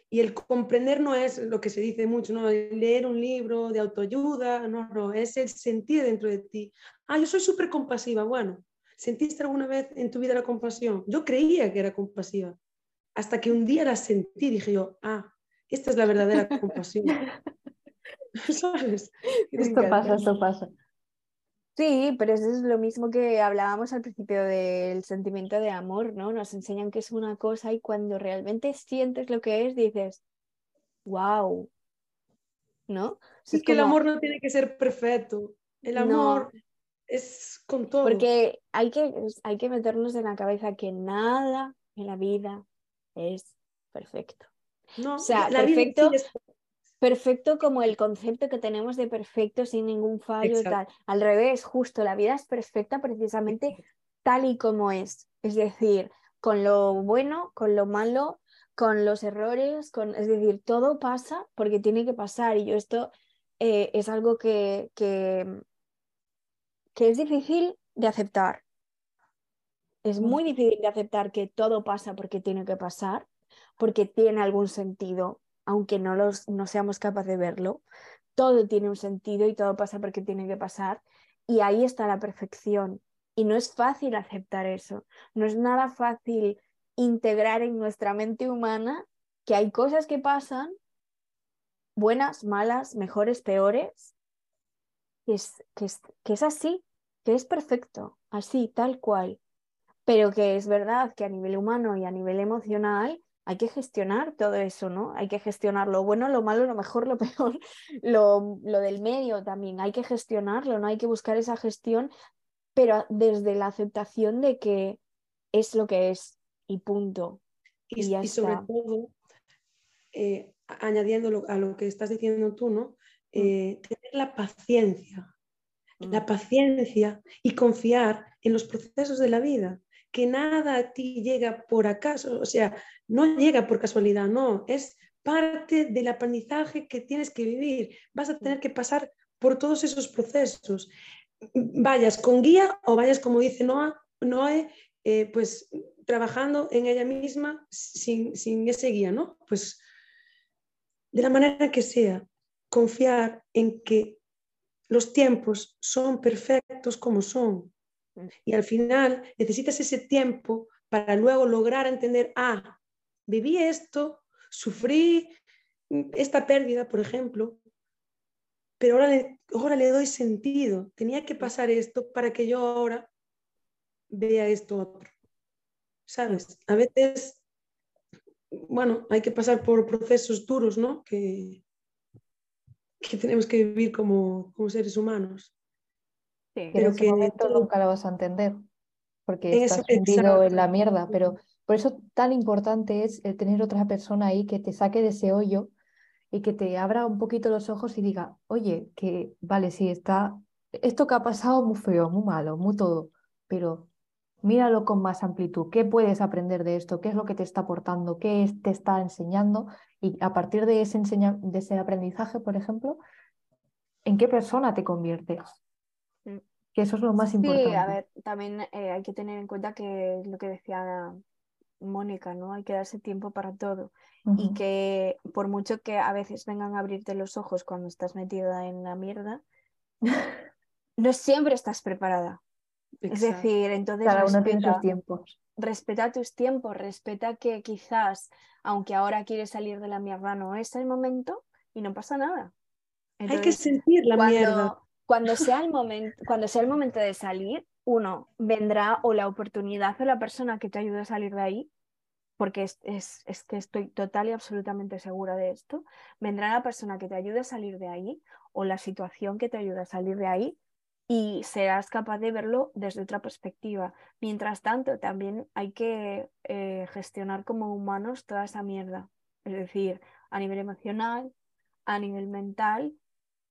Speaker 2: y el comprender no es lo que se dice mucho, ¿no? leer un libro de autoayuda, no, no, es el sentir dentro de ti. Ah, yo soy súper compasiva. Bueno, ¿sentiste alguna vez en tu vida la compasión? Yo creía que era compasiva. Hasta que un día la sentí, dije yo, ah, esta es la verdadera compasión. (laughs) (laughs) ¿Sabes?
Speaker 3: Esto pasa, esto pasa.
Speaker 1: Sí, pero eso es lo mismo que hablábamos al principio del sentimiento de amor, ¿no? Nos enseñan que es una cosa y cuando realmente sientes lo que es, dices, wow, ¿no?
Speaker 2: Es que como... el amor no tiene que ser perfecto. El amor no, es con todo.
Speaker 1: Porque hay que, hay que meternos en la cabeza que nada en la vida es perfecto.
Speaker 2: No,
Speaker 1: o sea,
Speaker 2: la
Speaker 1: perfecto,
Speaker 2: vida sí es
Speaker 1: perfecto como el concepto que tenemos de perfecto sin ningún fallo
Speaker 2: Exacto.
Speaker 1: y tal. Al revés, justo, la vida es perfecta precisamente tal y como es. Es decir, con lo bueno, con lo malo, con los errores, con... es decir, todo pasa porque tiene que pasar. Y yo esto eh, es algo que, que, que es difícil de aceptar. Es muy difícil de aceptar que todo pasa porque tiene que pasar, porque tiene algún sentido, aunque no, los, no seamos capaces de verlo. Todo tiene un sentido y todo pasa porque tiene que pasar. Y ahí está la perfección. Y no es fácil aceptar eso. No es nada fácil integrar en nuestra mente humana que hay cosas que pasan, buenas, malas, mejores, peores, que es, que es, que es así, que es perfecto, así, tal cual. Pero que es verdad que a nivel humano y a nivel emocional hay que gestionar todo eso, ¿no? Hay que gestionar lo bueno, lo malo, lo mejor, lo (laughs) peor, lo, lo, del medio también. Hay que gestionarlo, ¿no? Hay que buscar esa gestión, pero desde la aceptación de que es lo que es y punto.
Speaker 2: Y, y, sobre todo, eh, añadiendo a lo que estás diciendo tú, ¿no? Mm. Eh, tener la paciencia, la mm. paciencia y confiar en los procesos de la vida, que nada a ti llega por acaso, o sea, no llega por casualidad, no, es parte del aprendizaje que tienes que vivir. Vas a tener que pasar por todos esos procesos. Vayas con guía o vayas, como dice Noah, Noé, eh, pues trabajando en ella misma sin, sin ese guía, ¿no? Pues de la manera que sea, confiar en que los tiempos son perfectos como son. Y al final necesitas ese tiempo para luego lograr entender, ah, viví esto, sufrí esta pérdida, por ejemplo, pero ahora le, ahora le doy sentido. Tenía que pasar esto para que yo ahora vea esto otro. ¿Sabes? A veces bueno, hay que pasar por procesos duros, ¿no? Que, que tenemos que vivir como, como seres humanos.
Speaker 3: Sí, pero que en ese momento nunca lo vas a entender, porque estás hundido en la mierda, pero por eso tan importante es el tener otra persona ahí que te saque de ese hoyo y que te abra un poquito los ojos y diga, oye, que vale, sí, está, esto que ha pasado muy feo, muy malo, muy todo, pero míralo con más amplitud, qué puedes aprender de esto, qué es lo que te está aportando, qué te está enseñando y a partir de ese, de ese aprendizaje, por ejemplo, ¿en qué persona te conviertes? Que eso es lo más importante.
Speaker 1: Sí, a ver, también eh, hay que tener en cuenta que lo que decía Mónica, ¿no? Hay que darse tiempo para todo. Y que por mucho que a veces vengan a abrirte los ojos cuando estás metida en la mierda, (laughs) no siempre estás preparada. Es decir, entonces
Speaker 3: Cada uno tiene sus tiempos.
Speaker 1: Respeta tus tiempos, respeta que quizás, aunque ahora quieres salir de la mierda, no es el momento y no pasa nada.
Speaker 2: Hay que sentir la mierda.
Speaker 1: Cuando sea, el momento, cuando sea el momento de salir, uno, vendrá o la oportunidad o la persona que te ayude a salir de ahí, porque es, que estoy total y absolutamente segura de esto, vendrá la persona que te ayude a salir de ahí o la situación que te ayude a salir de ahí y serás capaz de verlo desde otra perspectiva. Mientras tanto, también hay que eh, gestionar como humanos toda esa mierda. Es decir, a nivel emocional, a nivel mental,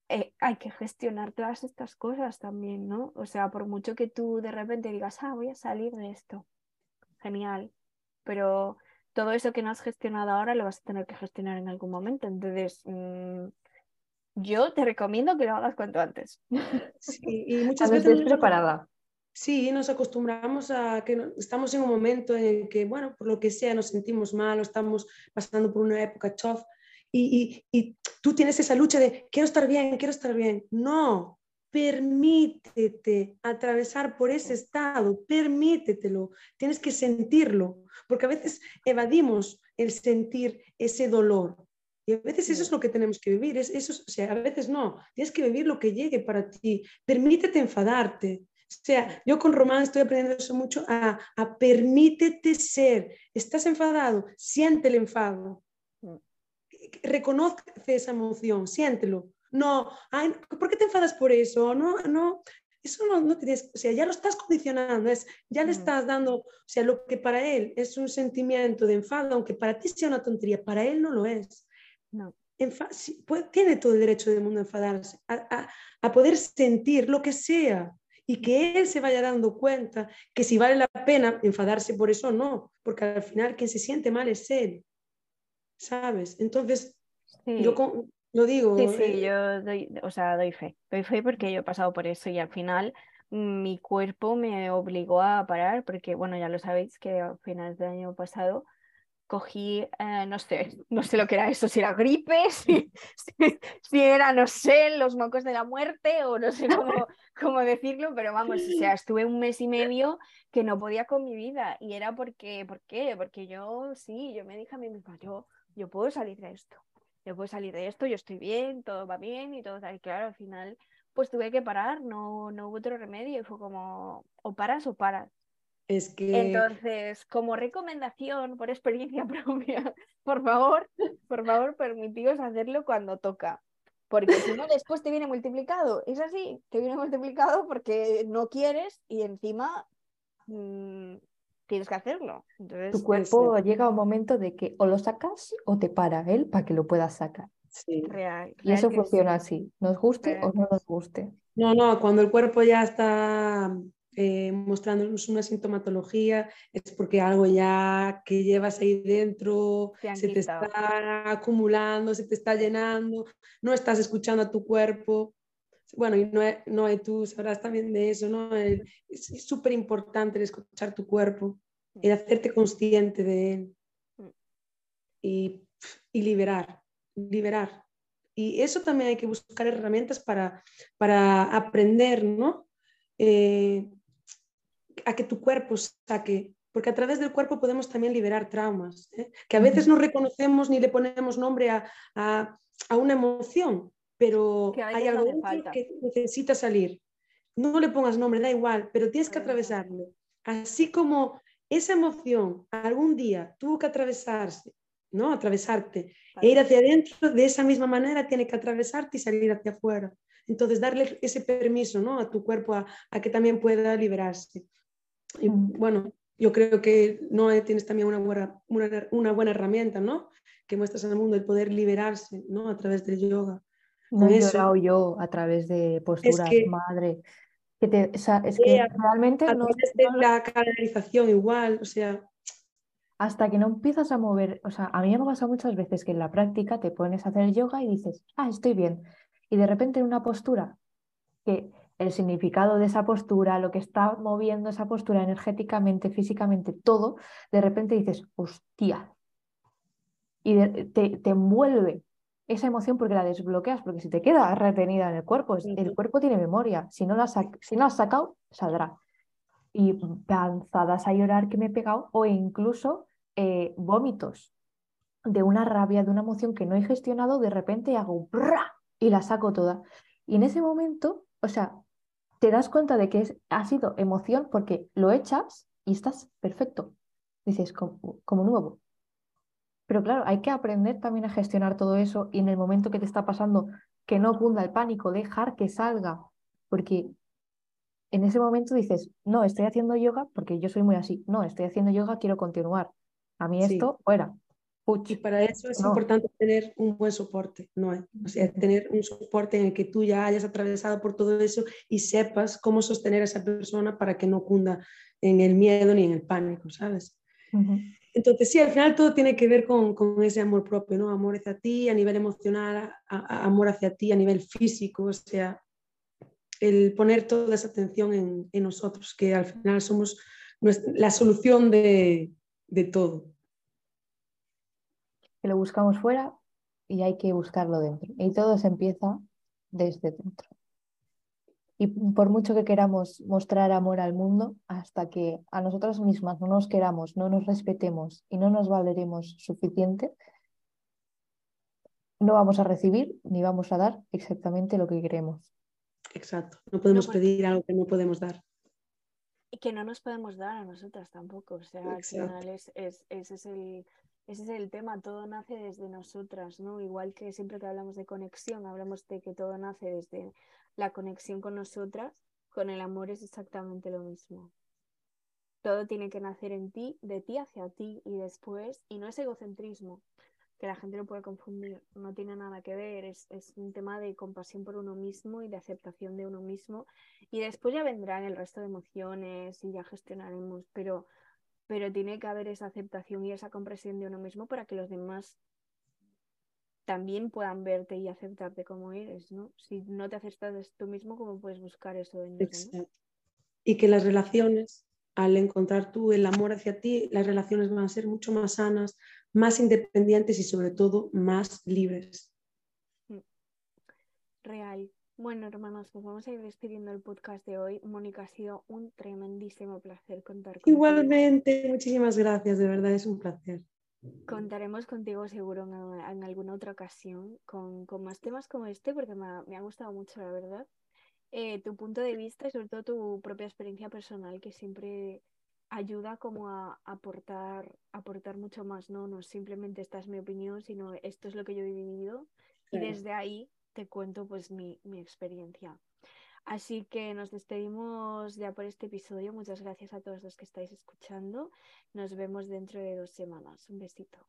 Speaker 1: eh, hay que gestionar todas estas cosas también, ¿no? O sea, por mucho que tú de repente digas, ah, voy a salir de esto, genial, pero todo eso que no has gestionado ahora lo vas a tener que gestionar en algún momento. Entonces, mm, yo te recomiendo que lo hagas cuanto antes. (laughs)
Speaker 2: Sí, y muchas veces preparada. Sí, nos acostumbramos a que estamos en un momento en el que, bueno, por lo que sea, nos sentimos mal o estamos pasando por una época chof y, tú tienes esa lucha de quiero estar bien, quiero estar bien. No, permítete atravesar por ese estado, permítetelo, tienes que sentirlo, porque a veces evadimos el sentir ese dolor. Y a veces eso es lo que tenemos que vivir, es, eso, o sea, a veces no, tienes que vivir lo que llegue para ti, permítete enfadarte. O sea, yo con Román estoy aprendiendo eso mucho, a, a permítete ser. ¿Estás enfadado? Siente el enfado. Reconoce esa emoción, siéntelo. No, ¿por qué te enfadas por eso? No, no, eso no, no tienes, o sea, ya lo estas condicionando, es, ya le estás dando, o sea, lo que para él es un sentimiento de enfado, aunque para ti sea una tontería, para él no lo es. No. tiene todo el derecho del mundo a enfadarse, a, poder sentir lo que sea y que él se vaya dando cuenta que si vale la pena enfadarse por eso no, porque al final quien se siente mal es él, ¿sabes? Entonces, yo Lo digo.
Speaker 1: Sí, sí,
Speaker 2: eh,
Speaker 1: yo doy, o sea, doy fe. Doy fe porque yo he pasado por eso y al final mi cuerpo me obligó a parar porque, bueno, ya lo sabéis que a finales del año pasado cogí, eh, no sé, (laughs) no sé lo que era eso, si era gripe, (laughs) si, si- si era, no sé, los mocos de la muerte o no sé cómo, (laughs) cómo decirlo, pero vamos, o sea, estuve un mes y medio que no podía con mi vida y era porque, ¿por qué? Porque yo, sí, yo me dije a mí misma, yo, yo puedo salir de esto, yo puedo salir de esto, yo estoy bien, todo va bien y todo tal, y claro, al final, pues tuve que parar, no, no hubo otro remedio y fue como, o paras o paras.
Speaker 2: Es que
Speaker 1: Entonces, como recomendación por experiencia (laughs) propia, por favor, por favor, permitiros hacerlo cuando toca. Porque si no, (laughs) después te viene multiplicado. Es así, te viene multiplicado porque no quieres y encima mm, tienes que hacerlo. Entonces,
Speaker 3: Tu cuerpo llega a un momento de que o lo sacas o te para él para que lo puedas sacar.
Speaker 2: sí.
Speaker 1: real,
Speaker 3: Y eso funciona
Speaker 1: sí.
Speaker 3: así, nos guste o
Speaker 1: Real
Speaker 3: no
Speaker 1: que
Speaker 3: nos guste.
Speaker 2: No, no, cuando el cuerpo ya está eh, mostrándonos una sintomatología, es porque algo ya que llevas ahí dentro
Speaker 1: Te
Speaker 2: se te está acumulando, se te está llenando, no estás escuchando a tu cuerpo. Bueno, y no, no tú sabrás también de eso, ¿no? El- es súper importante el escuchar tu cuerpo, el hacerte consciente de él
Speaker 1: Mm.
Speaker 2: y, y liberar, liberar. Y eso también hay que buscar herramientas para, para aprender, ¿no? Eh, a que tu cuerpo saque, porque a través del cuerpo podemos también liberar traumas, ¿eh? que a veces no reconocemos ni le ponemos nombre a, a- a una emoción, pero
Speaker 1: Que
Speaker 2: hay algo
Speaker 1: hace
Speaker 2: dentro
Speaker 1: falta.
Speaker 2: que necesita salir. No le pongas nombre, da igual, pero tienes que atravesarlo. Así como esa emoción algún día tuvo que atravesarse, ¿no? Atravesarte e ir hacia adentro, de esa misma manera tiene que atravesarte y salir hacia afuera. Entonces, darle ese permiso ¿no? a tu cuerpo a, a que también pueda liberarse. Y bueno, yo creo que no tienes también una buena, una, una buena herramienta, ¿no? Que muestras al mundo el poder liberarse, ¿no? A través del yoga.
Speaker 3: No he
Speaker 2: eso,
Speaker 3: llorado yo a través de posturas,
Speaker 2: que-
Speaker 3: madre. Que te, o sea, es
Speaker 2: Eh,
Speaker 3: que
Speaker 2: a-
Speaker 3: realmente
Speaker 2: a
Speaker 3: no,
Speaker 2: de
Speaker 3: no
Speaker 2: la canalización igual, o sea,
Speaker 3: hasta que no empiezas a mover, o sea, a mí me ha pasado muchas veces que en la práctica te pones a hacer yoga y dices, ah, estoy bien. Y de repente en una postura, que el significado de esa postura, lo que está moviendo esa postura energéticamente, físicamente, todo, de repente dices, hostia. Y de- te, te envuelve esa emoción porque la desbloqueas, porque si te queda retenida en el cuerpo, el cuerpo tiene memoria, si no la, si no la has sacado, saldrá. Y panzadas a llorar que me he pegado, o incluso eh, vómitos de una rabia, de una emoción que no he gestionado, de repente hago ¡bra! y la saco toda. Y en ese momento, o sea, te das cuenta de que es, ha sido emoción porque lo echas y estás perfecto. Dices, como, como nuevo. Pero claro, hay que aprender también a gestionar todo eso y en el momento que te está pasando, que no cunda el pánico, dejar que salga. Porque en ese momento dices, no, estoy haciendo yoga porque yo soy muy así. No, estoy haciendo yoga, quiero continuar. A mí
Speaker 2: Sí.
Speaker 3: esto, fuera. Puch.
Speaker 2: y para eso es
Speaker 3: No.
Speaker 2: importante tener un buen soporte, ¿no? O sea, tener un soporte en el que tú ya hayas atravesado por todo eso y sepas cómo sostener a esa persona para que no cunda en el miedo ni en el pánico, ¿sabes?
Speaker 3: Ujú.
Speaker 2: Entonces, sí, al final todo tiene que ver con, ese amor propio, ¿no? Amor hacia ti a nivel emocional, amor hacia ti a nivel físico, o sea, el poner toda esa atención en, nosotros, que al final somos la solución de, de todo.
Speaker 3: que lo buscamos fuera y hay que buscarlo dentro. Y todo se empieza desde dentro. Y por mucho que queramos mostrar amor al mundo, hasta que a nosotras mismas no nos queramos, no nos respetemos y no nos valeremos suficiente, no vamos a recibir ni vamos a dar exactamente lo que queremos.
Speaker 2: Exacto, no podemos
Speaker 1: No, porque-
Speaker 2: pedir algo que no podemos dar.
Speaker 1: Y que no nos podemos dar a nosotras tampoco. O sea, al
Speaker 2: Exacto.
Speaker 1: final es, es- ese, es el, ese es el tema, todo nace desde nosotras, ¿no? Igual que siempre que hablamos de conexión, hablamos de que todo nace desde la conexión con nosotras, con el amor es exactamente lo mismo. Todo tiene que nacer en ti, de ti hacia ti y después, y no es egocentrismo, que la gente lo puede confundir, no tiene nada que ver, es, es un tema de compasión por uno mismo y de aceptación de uno mismo y después ya vendrán el resto de emociones y ya gestionaremos, pero, pero tiene que haber esa aceptación y esa comprensión de uno mismo para que los demás también puedan verte y aceptarte como eres, ¿no? Si no te aceptas tú mismo, ¿cómo puedes buscar eso en los
Speaker 2: Y que las relaciones, al encontrar tú el amor hacia ti, las relaciones van a ser mucho más sanas, más independientes y sobre todo más libres.
Speaker 1: Mm. Real. Bueno, hermanos, pues vamos a ir despidiendo el podcast de hoy. Mónica, ha sido un tremendísimo placer contar
Speaker 2: contigo. Igualmente, muchísimas gracias, de verdad es un placer.
Speaker 1: Contaremos contigo seguro en, alguna otra ocasión con, más temas como este, porque me ha, gustado mucho, la verdad. Eh, tu punto de vista y sobre todo tu propia experiencia personal, que siempre ayuda como a aportar, aportar mucho más, ¿no? No simplemente esta es mi opinión, sino esto es lo que yo he vivido. Y desde ahí te cuento pues mi, mi experiencia. Así que nos despedimos ya por este episodio. Muchas gracias a todos los que estáis escuchando. Nos vemos dentro de dos semanas. Un besito.